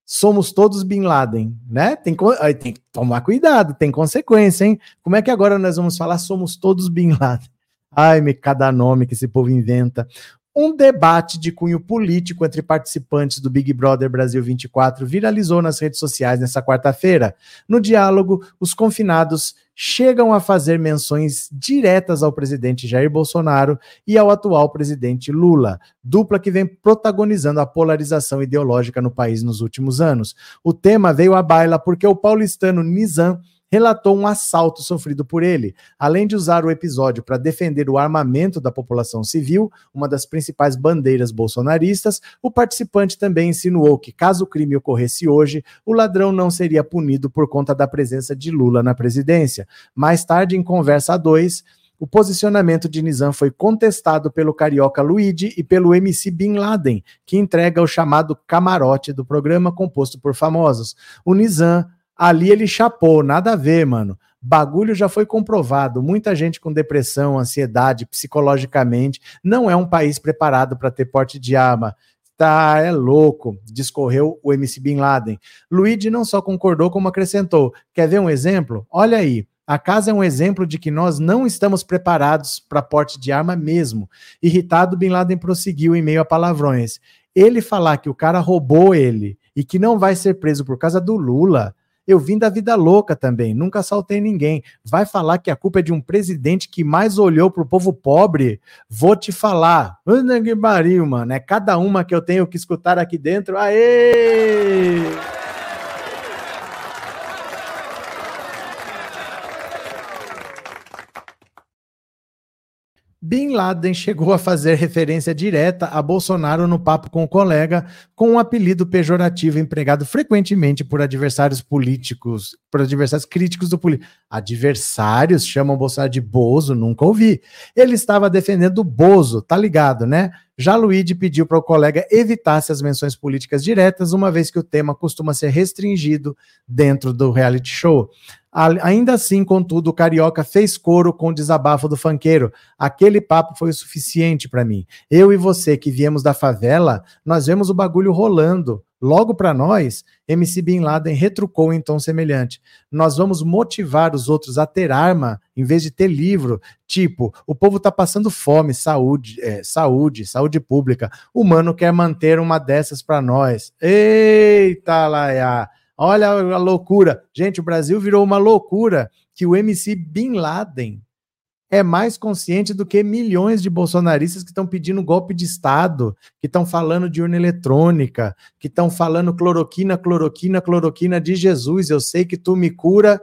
somos todos Bin Laden, né? Tem, tem que tomar cuidado, tem consequência, hein? Como é que agora nós vamos falar somos todos Bin Laden? Ai, me cada nome que esse povo inventa. Um debate de cunho político entre participantes do Big Brother Brasil 24 viralizou nas redes sociais nesta quarta-feira. No diálogo, os confinados chegam a fazer menções diretas ao presidente Jair Bolsonaro e ao atual presidente Lula, dupla que vem protagonizando a polarização ideológica no país nos últimos anos. O tema veio à baila porque o paulistano Nizam relatou um assalto sofrido por ele. Além de usar o episódio para defender o armamento da população civil, uma das principais bandeiras bolsonaristas, o participante também insinuou que, caso o crime ocorresse hoje, o ladrão não seria punido por conta da presença de Lula na presidência. Mais tarde, em conversa a dois, o posicionamento de Nizam foi contestado pelo carioca Luigi e pelo MC Bin Laden, que entrega o chamado camarote do programa composto por famosos. O Nizam Ali ele chapou, nada a ver, mano. Bagulho já foi comprovado. Muita gente com depressão, ansiedade, psicologicamente, não é um país preparado para ter porte de arma. Tá, é louco, discorreu o MC Bin Laden. Luigi não só concordou, como acrescentou. Quer ver um exemplo? Olha aí. A casa é um exemplo de que nós não estamos preparados para porte de arma mesmo. Irritado, Bin Laden prosseguiu em meio a palavrões. Ele falar que o cara roubou ele e que não vai ser preso por causa do Lula eu vim da vida louca também, nunca assaltei ninguém. Vai falar que a culpa é de um presidente que mais olhou pro povo pobre? Vou te falar. Que mano. É cada uma que eu tenho que escutar aqui dentro. Aê! Bin Laden chegou a fazer referência direta a Bolsonaro no papo com o colega, com um apelido pejorativo empregado frequentemente por adversários políticos, por adversários críticos do político. Adversários chamam Bolsonaro de Bozo, nunca ouvi. Ele estava defendendo o Bozo, tá ligado, né? Já Luigi pediu para o colega evitasse as menções políticas diretas, uma vez que o tema costuma ser restringido dentro do reality show. Ainda assim, contudo, o Carioca fez coro com o desabafo do fanqueiro. Aquele papo foi o suficiente para mim. Eu e você que viemos da favela, nós vemos o bagulho rolando. Logo para nós, MC Bin Laden retrucou em tom semelhante. Nós vamos motivar os outros a ter arma em vez de ter livro. Tipo, o povo está passando fome, saúde, é, saúde, saúde pública. O mano quer manter uma dessas para nós. Eita, Laia! Olha a loucura. Gente, o Brasil virou uma loucura que o MC Bin Laden é mais consciente do que milhões de bolsonaristas que estão pedindo golpe de Estado, que estão falando de urna eletrônica, que estão falando cloroquina, cloroquina, cloroquina de Jesus. Eu sei que tu me cura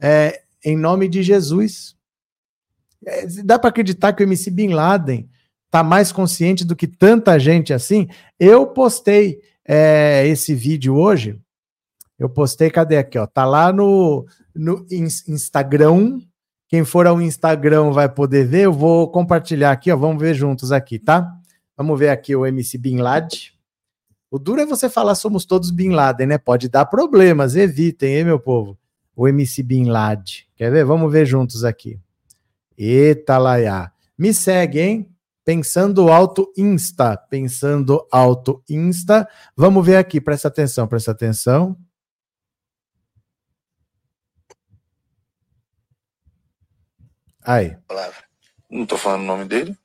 é, em nome de Jesus. É, dá para acreditar que o MC Bin Laden está mais consciente do que tanta gente assim? Eu postei é, esse vídeo hoje eu postei, cadê aqui, ó? Tá lá no, no Instagram. Quem for ao Instagram vai poder ver. Eu vou compartilhar aqui, ó. Vamos ver juntos aqui, tá? Vamos ver aqui o MC Bin Laden. O duro é você falar somos todos Bin Laden, né? Pode dar problemas, evitem, hein, meu povo? O MC Bin Laden. Quer ver? Vamos ver juntos aqui. Eita, Laia. Me segue, hein? Pensando Alto Insta. Pensando Alto Insta. Vamos ver aqui, presta atenção, presta atenção. Aí. Palavra. Não tô falando o nome dele?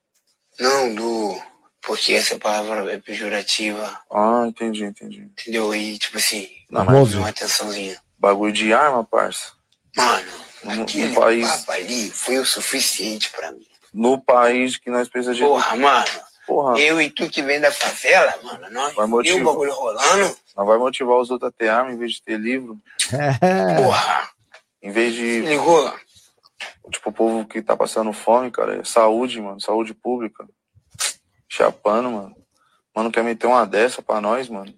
Não, do. Porque essa palavra é pejorativa. Ah, entendi, entendi. Entendeu? E, tipo assim, Não, mas- uma atençãozinha. Bagulho de arma, parça. Mano, No- aquele no país- papo ali foi o suficiente pra mim. No país que nós precisamos de. Porra, mano, Porra, eu e tu que vem da favela, mano, nós Vai motivar. o bagulho rolando. não vai motivar os outros a ter arma em vez de ter livro. [LAUGHS] Porra, Em vez de. ligou? Tipo, o povo que tá passando fome, cara, é saúde, mano. Saúde pública. Chapando, mano. Mano, quer meter uma dessa pra nós, mano.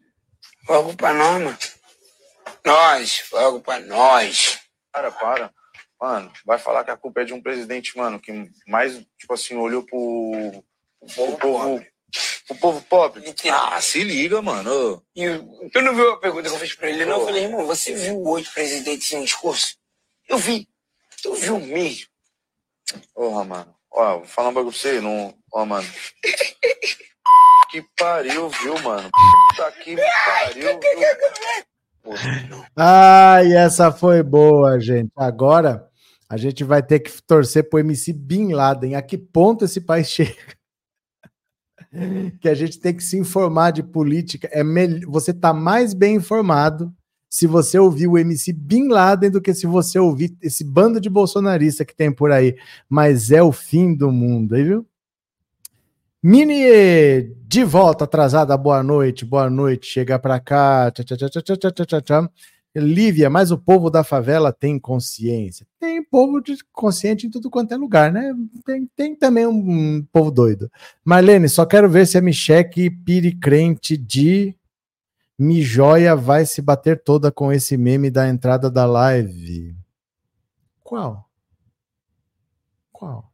Fogo pra nós, mano. Nós, fogo pra nós. Cara, para. Mano, vai falar que a culpa é de um presidente, mano, que mais, tipo assim, olhou pro, pro povo. O povo pobre. Mentira. Ah, se liga, mano. E o- tu não viu a pergunta que eu fiz pra ele? Não, eu falei, irmão, você viu oito presidentes em um discurso? Eu vi. Tu viu mesmo? Porra, mano. Ó, vou falar um bagulho pra você. Não... Ó, mano. Que pariu, viu, mano? Puta que pariu, viu? Ai, essa foi boa, gente. Agora a gente vai ter que torcer pro MC Bin Laden. A que ponto esse país chega? Que a gente tem que se informar de política. É mel... Você tá mais bem informado se você ouvir o MC Bin Laden do que se você ouvir esse bando de bolsonarista que tem por aí. Mas é o fim do mundo, aí, viu? Mini de volta atrasada, boa noite, boa noite, chega pra cá. Tchá, tchá, tchá, tchá, tchá, tchá, tchá. Lívia, mas o povo da favela tem consciência. Tem povo consciente em tudo quanto é lugar, né? Tem, tem também um, um povo doido. Marlene, só quero ver se a Micheque Piricrente de Mijoia vai se bater toda com esse meme da entrada da live. Qual? Qual?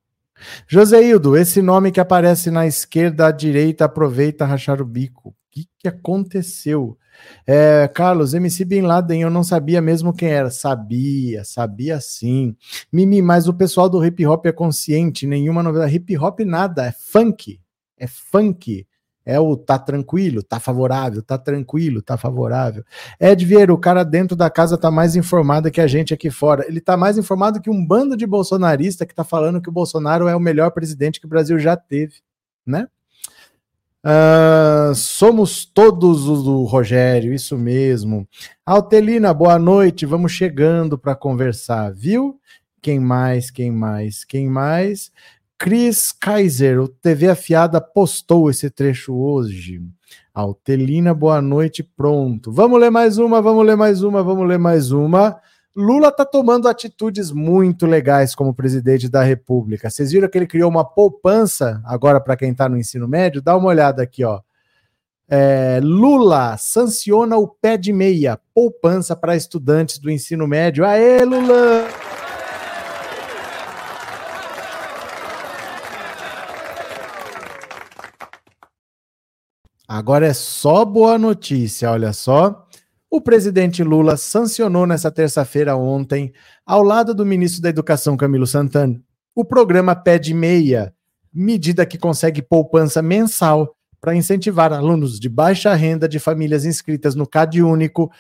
Joseildo, esse nome que aparece na esquerda à direita, aproveita rachar o bico. O que, que aconteceu? É, Carlos, MC Bin Laden, eu não sabia mesmo quem era. Sabia, sabia sim. Mimi, mas o pessoal do hip hop é consciente, nenhuma novidade. Hip hop nada, é funk. É funk. É o tá tranquilo, tá favorável, tá tranquilo, tá favorável. Ed Vieira, o cara dentro da casa tá mais informado que a gente aqui fora. Ele tá mais informado que um bando de bolsonarista que tá falando que o Bolsonaro é o melhor presidente que o Brasil já teve, né? Ah, somos todos os do Rogério, isso mesmo. Altelina, boa noite. Vamos chegando para conversar, viu? Quem mais? Quem mais? Quem mais? Cris Kaiser, o TV Afiada postou esse trecho hoje. Altelina, boa noite, pronto. Vamos ler mais uma, vamos ler mais uma, vamos ler mais uma. Lula tá tomando atitudes muito legais como presidente da República. Vocês viram que ele criou uma poupança agora para quem está no ensino médio? Dá uma olhada aqui, ó. É, Lula sanciona o pé de meia, poupança para estudantes do ensino médio. Aê, Lula! Agora é só boa notícia, olha só. O presidente Lula sancionou nessa terça-feira ontem, ao lado do ministro da Educação Camilo Santana, o programa Pé de Meia, medida que consegue poupança mensal para incentivar alunos de baixa renda de famílias inscritas no CAD Único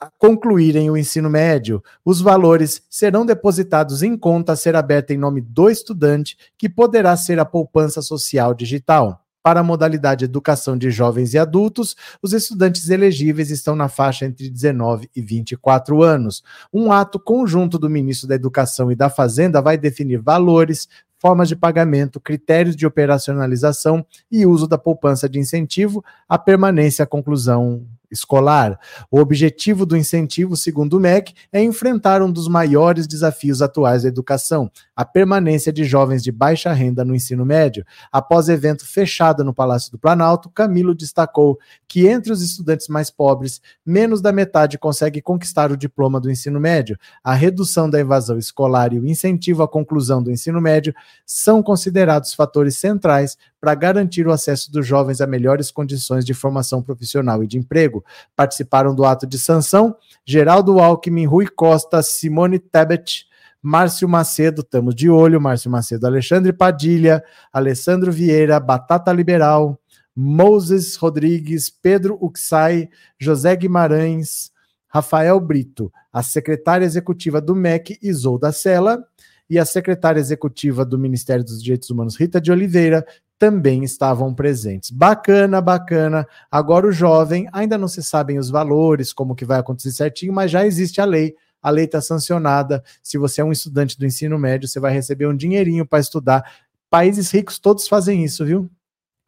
a concluírem o ensino médio. Os valores serão depositados em conta a ser aberta em nome do estudante, que poderá ser a poupança social digital. Para a modalidade educação de jovens e adultos, os estudantes elegíveis estão na faixa entre 19 e 24 anos. Um ato conjunto do ministro da Educação e da Fazenda vai definir valores, formas de pagamento, critérios de operacionalização e uso da poupança de incentivo à permanência à conclusão escolar. O objetivo do incentivo, segundo o MEC, é enfrentar um dos maiores desafios atuais da educação, a permanência de jovens de baixa renda no ensino médio. Após evento fechado no Palácio do Planalto, Camilo destacou que entre os estudantes mais pobres, menos da metade consegue conquistar o diploma do ensino médio. A redução da evasão escolar e o incentivo à conclusão do ensino médio são considerados fatores centrais para garantir o acesso dos jovens a melhores condições de formação profissional e de emprego. Participaram do ato de sanção Geraldo Alckmin, Rui Costa, Simone Tebet, Márcio Macedo, estamos de olho, Márcio Macedo, Alexandre Padilha, Alessandro Vieira, Batata Liberal, Moses Rodrigues, Pedro Uxai, José Guimarães, Rafael Brito, a secretária executiva do MEC, Isolda Sela, e a secretária executiva do Ministério dos Direitos Humanos, Rita de Oliveira, também estavam presentes. Bacana, bacana. Agora o jovem, ainda não se sabem os valores, como que vai acontecer certinho, mas já existe a lei. A lei está sancionada. Se você é um estudante do ensino médio, você vai receber um dinheirinho para estudar. Países ricos todos fazem isso, viu?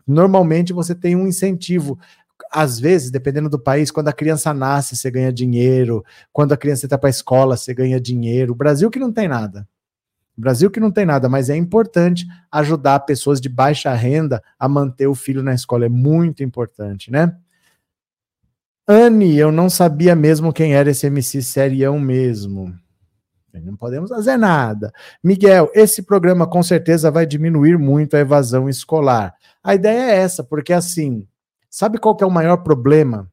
Normalmente você tem um incentivo. Às vezes, dependendo do país, quando a criança nasce, você ganha dinheiro. Quando a criança está para a escola, você ganha dinheiro. O Brasil que não tem nada. Brasil que não tem nada, mas é importante ajudar pessoas de baixa renda a manter o filho na escola. É muito importante, né? Anne, eu não sabia mesmo quem era esse MC serião mesmo. Não podemos fazer nada. Miguel, esse programa com certeza vai diminuir muito a evasão escolar. A ideia é essa, porque assim, sabe qual que é o maior problema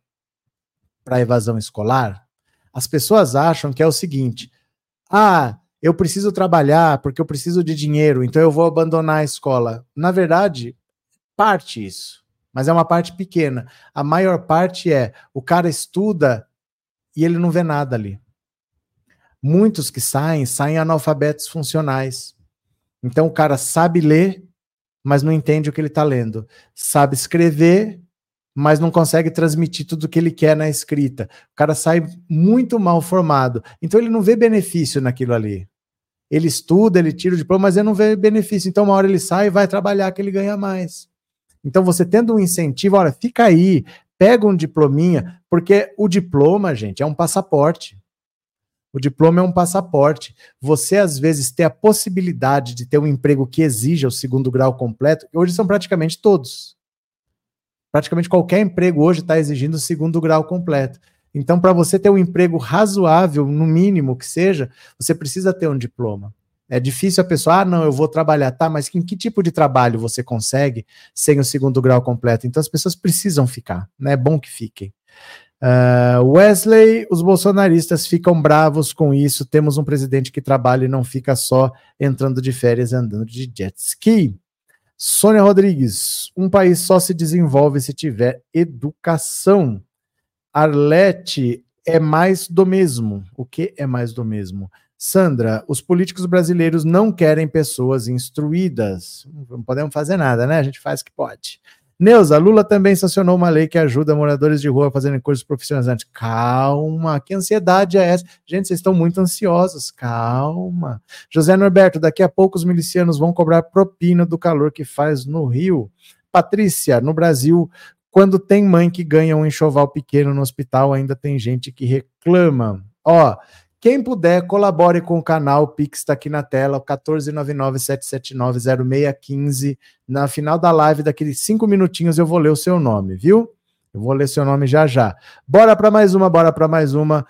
para a evasão escolar? As pessoas acham que é o seguinte: ah, eu preciso trabalhar porque eu preciso de dinheiro, então eu vou abandonar a escola. Na verdade, parte isso, mas é uma parte pequena. A maior parte é o cara estuda e ele não vê nada ali. Muitos que saem, saem analfabetos funcionais. Então o cara sabe ler, mas não entende o que ele está lendo. Sabe escrever, mas não consegue transmitir tudo o que ele quer na escrita. O cara sai muito mal formado. Então ele não vê benefício naquilo ali. Ele estuda, ele tira o diploma, mas ele não vê benefício. Então uma hora ele sai e vai trabalhar que ele ganha mais. Então você tendo um incentivo, olha, fica aí, pega um diplominha, porque o diploma, gente, é um passaporte. O diploma é um passaporte. Você, às vezes, ter a possibilidade de ter um emprego que exija o segundo grau completo, hoje são praticamente todos. Praticamente qualquer emprego hoje está exigindo o segundo grau completo. Então, para você ter um emprego razoável, no mínimo que seja, você precisa ter um diploma. É difícil a pessoa, ah, não, eu vou trabalhar, tá, mas em que tipo de trabalho você consegue sem o segundo grau completo? Então, as pessoas precisam ficar, né? É bom que fiquem. Uh, Wesley, os bolsonaristas ficam bravos com isso. Temos um presidente que trabalha e não fica só entrando de férias e andando de jet ski. Sônia Rodrigues, um país só se desenvolve se tiver educação. Arlete, é mais do mesmo. O que é mais do mesmo? Sandra, os políticos brasileiros não querem pessoas instruídas. Não podemos fazer nada, né? A gente faz o que pode. Neuza, Lula também sancionou uma lei que ajuda moradores de rua a fazerem cursos profissionalizantes. Calma, que ansiedade é essa? Gente, vocês estão muito ansiosos, calma. José Norberto, daqui a pouco os milicianos vão cobrar propina do calor que faz no Rio. Patrícia, no Brasil, quando tem mãe que ganha um enxoval pequeno no hospital, ainda tem gente que reclama. Ó, quem puder, colabore com o canal, o Pix está aqui na tela, 14997790615. Na final da live, daqueles cinco minutinhos, eu vou ler o seu nome, viu? Eu vou ler seu nome já já. Bora para mais uma, bora para mais uma.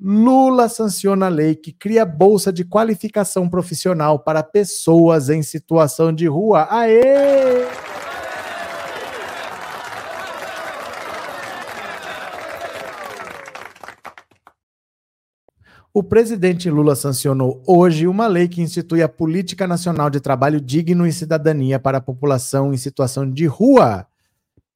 Lula sanciona a lei que cria bolsa de qualificação profissional para pessoas em situação de rua. Aê! O presidente Lula sancionou hoje uma lei que institui a Política Nacional de Trabalho Digno e Cidadania para a população em situação de rua.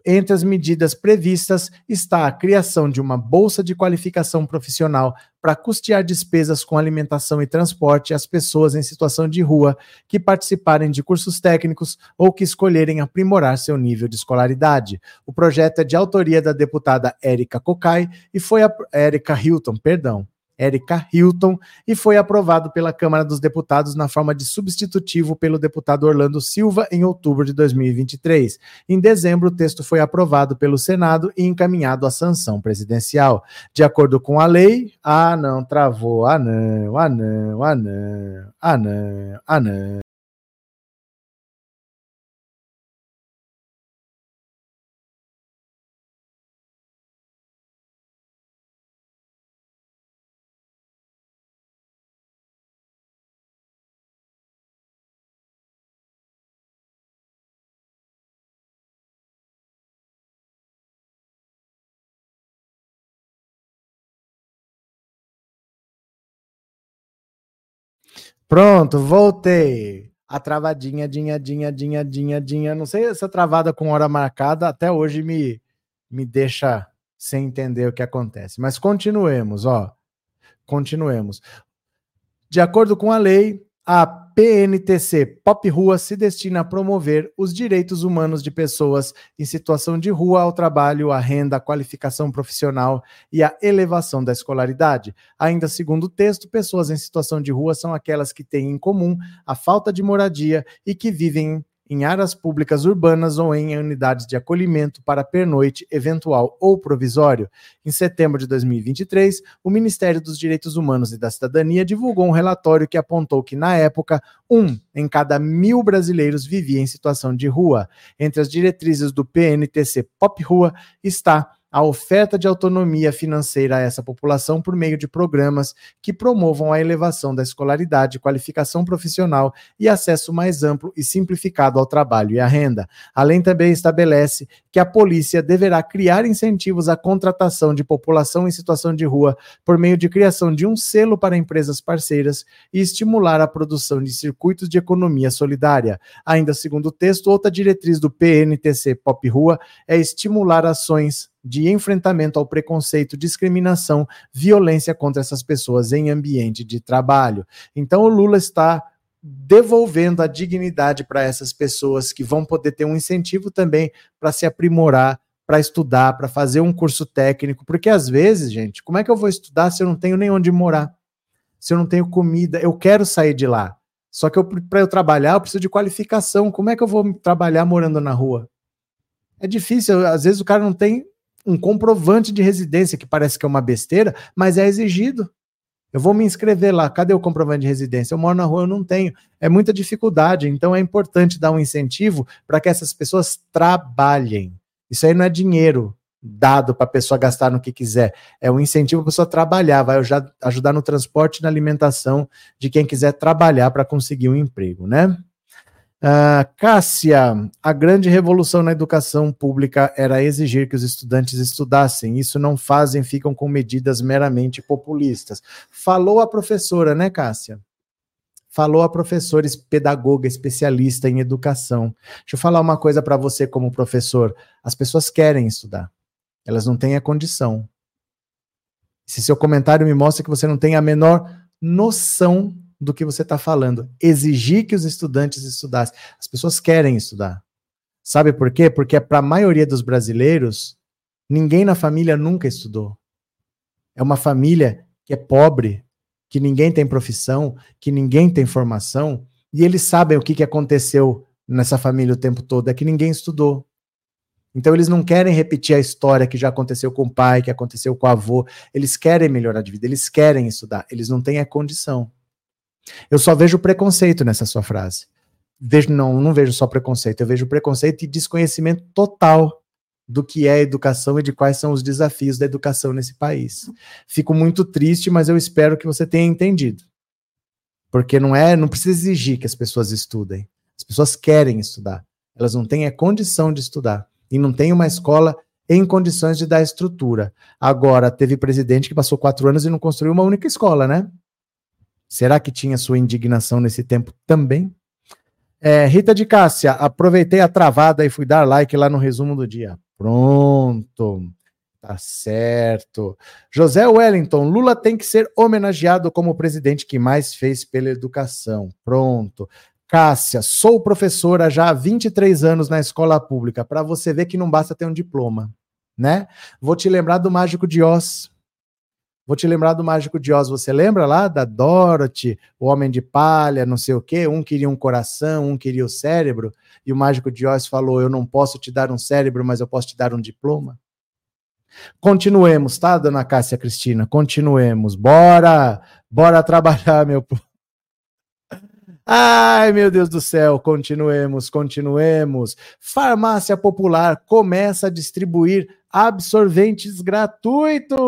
Entre as medidas previstas está a criação de uma bolsa de qualificação profissional para custear despesas com alimentação e transporte às pessoas em situação de rua que participarem de cursos técnicos ou que escolherem aprimorar seu nível de escolaridade. O projeto é de autoria da deputada Érica Cocai e foi a Érica Hilton, perdão, Érica Hilton, e foi aprovado pela Câmara dos Deputados na forma de substitutivo pelo deputado Orlando Silva em outubro de 2023. Em dezembro, o texto foi aprovado pelo Senado e encaminhado à sanção presidencial. De acordo com a lei, ah, não, travou, ah, não, ah, não, ah, não, ah, não, ah, não. Pronto, voltei. A travadinha, dinha, dinha, dinha, dinha, dinha. Não sei essa travada com hora marcada até hoje me, me deixa sem entender o que acontece. Mas continuemos, ó. Continuemos. De acordo com a lei, a PNTC Pop Rua se destina a promover os direitos humanos de pessoas em situação de rua ao trabalho, à renda, à qualificação profissional e à elevação da escolaridade. Ainda segundo o texto, pessoas em situação de rua são aquelas que têm em comum a falta de moradia e que vivem em áreas públicas urbanas ou em unidades de acolhimento para pernoite eventual ou provisório. Em setembro de 2023, o Ministério dos Direitos Humanos e da Cidadania divulgou um relatório que apontou que, na época, um em cada mil brasileiros vivia em situação de rua. Entre as diretrizes do PNTC Pop Rua está a oferta de autonomia financeira a essa população por meio de programas que promovam a elevação da escolaridade, qualificação profissional e acesso mais amplo e simplificado ao trabalho e à renda. Além também estabelece que a polícia deverá criar incentivos à contratação de população em situação de rua por meio de criação de um selo para empresas parceiras e estimular a produção de circuitos de economia solidária. Ainda segundo o texto, outra diretriz do PNTC Pop Rua é estimular ações de enfrentamento ao preconceito, discriminação, violência contra essas pessoas em ambiente de trabalho. Então o Lula está devolvendo a dignidade para essas pessoas que vão poder ter um incentivo também para se aprimorar, para estudar, para fazer um curso técnico, porque às vezes, gente, como é que eu vou estudar se eu não tenho nem onde morar? Se eu não tenho comida, eu quero sair de lá. Só que para eu trabalhar, eu preciso de qualificação. Como é que eu vou trabalhar morando na rua? É difícil, às vezes o cara não tem um comprovante de residência, que parece que é uma besteira, mas é exigido. Eu vou me inscrever lá, cadê o comprovante de residência? Eu moro na rua, eu não tenho. É muita dificuldade, então é importante dar um incentivo para que essas pessoas trabalhem. Isso aí não é dinheiro dado para a pessoa gastar no que quiser, é um incentivo para a pessoa trabalhar, vai ajudar no transporte e na alimentação de quem quiser trabalhar para conseguir um emprego, né? Uh, Cássia, a grande revolução na educação pública era exigir que os estudantes estudassem. Isso não fazem, ficam com medidas meramente populistas. Falou a professora, né, Cássia? Falou a professora pedagoga especialista em educação. Deixa eu falar uma coisa para você como professor. As pessoas querem estudar. Elas não têm a condição. Se seu comentário me mostra que você não tem a menor noção do que você está falando. Exigir que os estudantes estudassem. As pessoas querem estudar. Sabe por quê? Porque para a maioria dos brasileiros, ninguém na família nunca estudou. É uma família que é pobre, que ninguém tem profissão, que ninguém tem formação, e eles sabem o que, que aconteceu nessa família o tempo todo, é que ninguém estudou. Então eles não querem repetir a história que já aconteceu com o pai, que aconteceu com o avô. Eles querem melhorar de vida, eles querem estudar, eles não têm a condição. Eu só vejo preconceito nessa sua frase. Vejo, não, não vejo só preconceito, eu vejo preconceito e desconhecimento total do que é educação e de quais são os desafios da educação nesse país. Fico muito triste, mas eu espero que você tenha entendido. Porque não é, não precisa exigir que as pessoas estudem. As pessoas querem estudar. Elas não têm a condição de estudar e não têm uma escola em condições de dar estrutura. Agora, teve presidente que passou quatro anos e não construiu uma única escola, né? Será que tinha sua indignação nesse tempo também? É, Rita de Cássia, aproveitei a travada e fui dar like lá no resumo do dia. Pronto. Tá certo. José Wellington, Lula tem que ser homenageado como o presidente que mais fez pela educação. Pronto. Cássia, sou professora já há 23 anos na escola pública, para você ver que não basta ter um diploma, né? Vou te lembrar do Mágico de Oz. Vou te lembrar do Mágico de Oz. Você lembra lá da Dorothy, o Homem de Palha, não sei o quê? Um queria um coração, um queria o cérebro. E o Mágico de Oz falou: Eu não posso te dar um cérebro, mas eu posso te dar um diploma. Continuemos, tá, dona Cássia Cristina? Continuemos. Bora! Bora trabalhar, meu povo. Ai, meu Deus do céu, continuemos, continuemos. Farmácia Popular começa a distribuir absorventes gratuitos.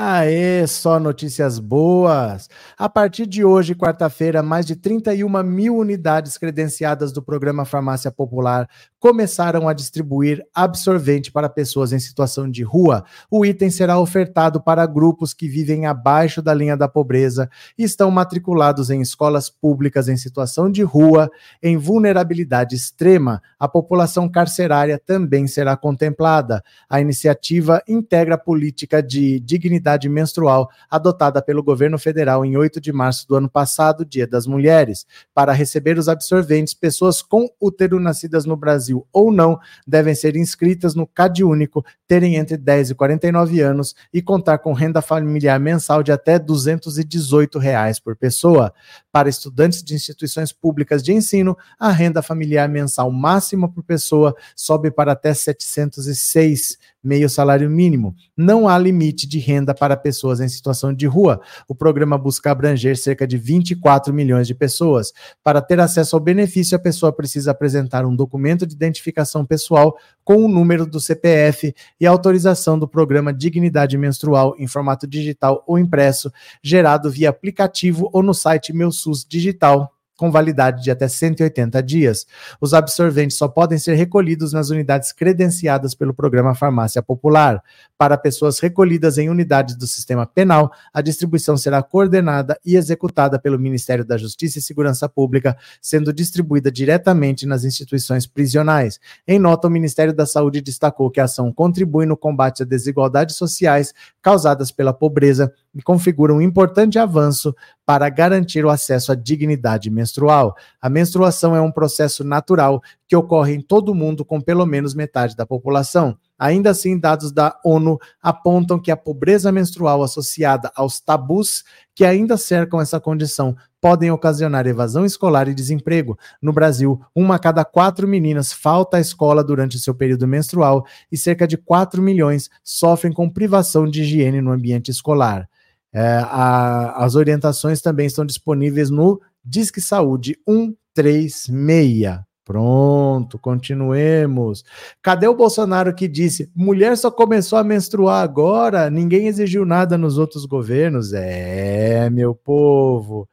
Aê, só notícias boas! A partir de hoje, quarta-feira, mais de 31 mil unidades credenciadas do programa Farmácia Popular começaram a distribuir absorvente para pessoas em situação de rua. O item será ofertado para grupos que vivem abaixo da linha da pobreza e estão matriculados em escolas públicas em situação de rua, em vulnerabilidade extrema. A população carcerária também será contemplada. A iniciativa integra a política de dignidade menstrual adotada pelo governo federal em 8 de março do ano passado, Dia das Mulheres. Para receber os absorventes, pessoas com útero nascidas no Brasil ou não devem ser inscritas no CAD Único, terem entre 10 e 49 anos e contar com renda familiar mensal de até 218 reais por pessoa. Para estudantes de instituições públicas de ensino, a renda familiar mensal máxima por pessoa sobe para até R$ 706 meio salário mínimo. Não há limite de renda para pessoas em situação de rua. O programa busca abranger cerca de 24 milhões de pessoas. Para ter acesso ao benefício, a pessoa precisa apresentar um documento de identificação pessoal com o número do CPF e autorização do programa Dignidade Menstrual em formato digital ou impresso, gerado via aplicativo ou no site Meu SUS Digital com validade de até 180 dias. Os absorventes só podem ser recolhidos nas unidades credenciadas pelo programa Farmácia Popular. Para pessoas recolhidas em unidades do sistema penal, a distribuição será coordenada e executada pelo Ministério da Justiça e Segurança Pública, sendo distribuída diretamente nas instituições prisionais. Em nota, o Ministério da Saúde destacou que a ação contribui no combate às desigualdades sociais causadas pela pobreza configura um importante avanço para garantir o acesso à dignidade menstrual. A menstruação é um processo natural que ocorre em todo o mundo com pelo menos metade da população. Ainda assim, dados da ONU apontam que a pobreza menstrual associada aos tabus que ainda cercam essa condição podem ocasionar evasão escolar e desemprego. No Brasil, uma a cada quatro meninas falta à escola durante seu período menstrual e cerca de 4 milhões sofrem com privação de higiene no ambiente escolar. É, a, as orientações também estão disponíveis no Disque Saúde 136. Pronto, continuemos. Cadê o Bolsonaro que disse: mulher só começou a menstruar agora, ninguém exigiu nada nos outros governos? É, meu povo.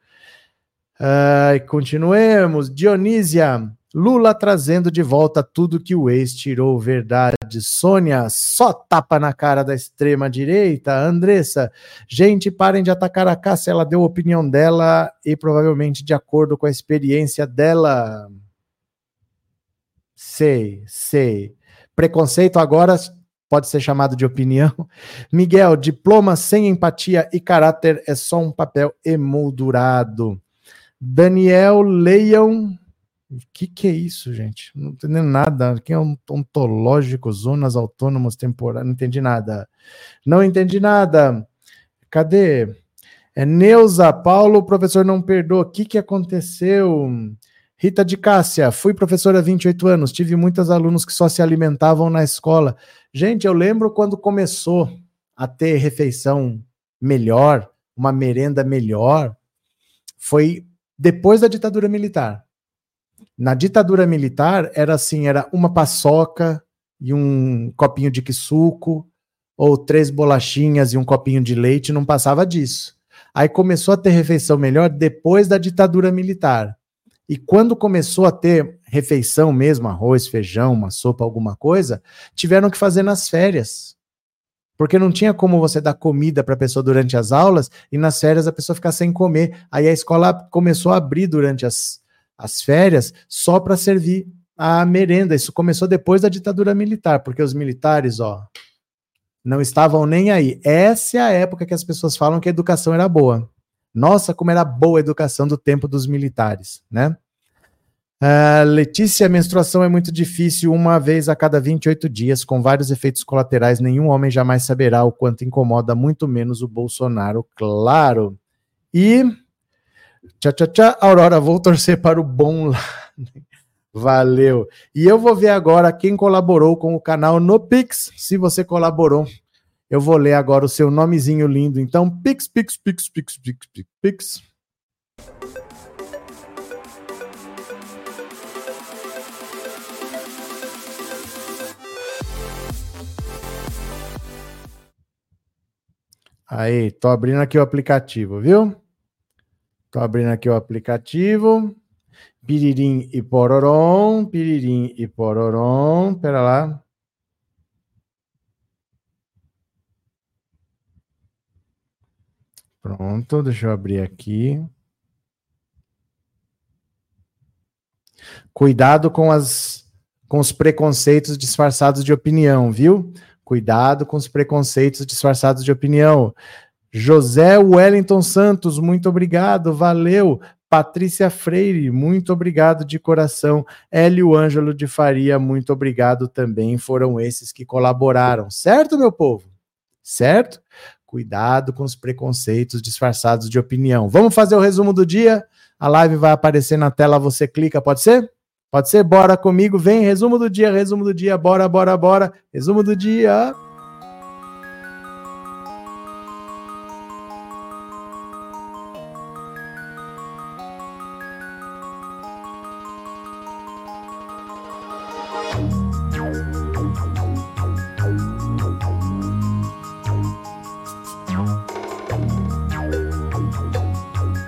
Ai, continuemos. Dionísia, Lula trazendo de volta tudo que o ex tirou, verdade. Sônia, só tapa na cara da extrema-direita. Andressa, gente, parem de atacar a Cássia, ela deu a opinião dela e provavelmente de acordo com a experiência dela. Sei, sei. Preconceito agora pode ser chamado de opinião. [LAUGHS] Miguel, diploma sem empatia e caráter é só um papel emoldurado. Daniel, leiam o que, que é isso, gente? Não entendendo nada. Quem é ontológico, zonas autônomas temporárias? Não entendi nada. Não entendi nada. Cadê? É Neuza, Paulo, professor não perdoa. O que, que aconteceu? Rita de Cássia, fui professora há 28 anos, tive muitos alunos que só se alimentavam na escola. Gente, eu lembro quando começou a ter refeição melhor, uma merenda melhor, foi depois da ditadura militar. Na ditadura militar era assim, era uma paçoca e um copinho de suco ou três bolachinhas e um copinho de leite, não passava disso. Aí começou a ter refeição melhor depois da ditadura militar. E quando começou a ter refeição mesmo, arroz, feijão, uma sopa, alguma coisa, tiveram que fazer nas férias. Porque não tinha como você dar comida para a pessoa durante as aulas e nas férias a pessoa ficar sem comer. Aí a escola começou a abrir durante as, as férias só para servir a merenda. Isso começou depois da ditadura militar, porque os militares, ó, não estavam nem aí. Essa é a época que as pessoas falam que a educação era boa. Nossa, como era boa a educação do tempo dos militares, né? Uh, Letícia, menstruação é muito difícil, uma vez a cada 28 dias, com vários efeitos colaterais. Nenhum homem jamais saberá o quanto incomoda, muito menos o Bolsonaro, claro. E Tchau, tchau, tchau. Aurora, vou torcer para o bom lá. [LAUGHS] Valeu. E eu vou ver agora quem colaborou com o canal no Pix. Se você colaborou, eu vou ler agora o seu nomezinho lindo. Então, Pix, Pix, Pix, Pix, Pix, Pix, Pix. Aí, tô abrindo aqui o aplicativo, viu? Estou abrindo aqui o aplicativo. Piririm e pororom, piririm e pororom. Pera lá. Pronto, deixa eu abrir aqui. Cuidado com as com os preconceitos disfarçados de opinião, viu? Cuidado com os preconceitos disfarçados de opinião. José Wellington Santos, muito obrigado, valeu. Patrícia Freire, muito obrigado de coração. Hélio Ângelo de Faria, muito obrigado também. Foram esses que colaboraram, certo, meu povo? Certo? Cuidado com os preconceitos disfarçados de opinião. Vamos fazer o resumo do dia? A live vai aparecer na tela, você clica, pode ser? Pode ser? Bora comigo, vem, resumo do dia, resumo do dia, bora, bora, bora. Resumo do dia.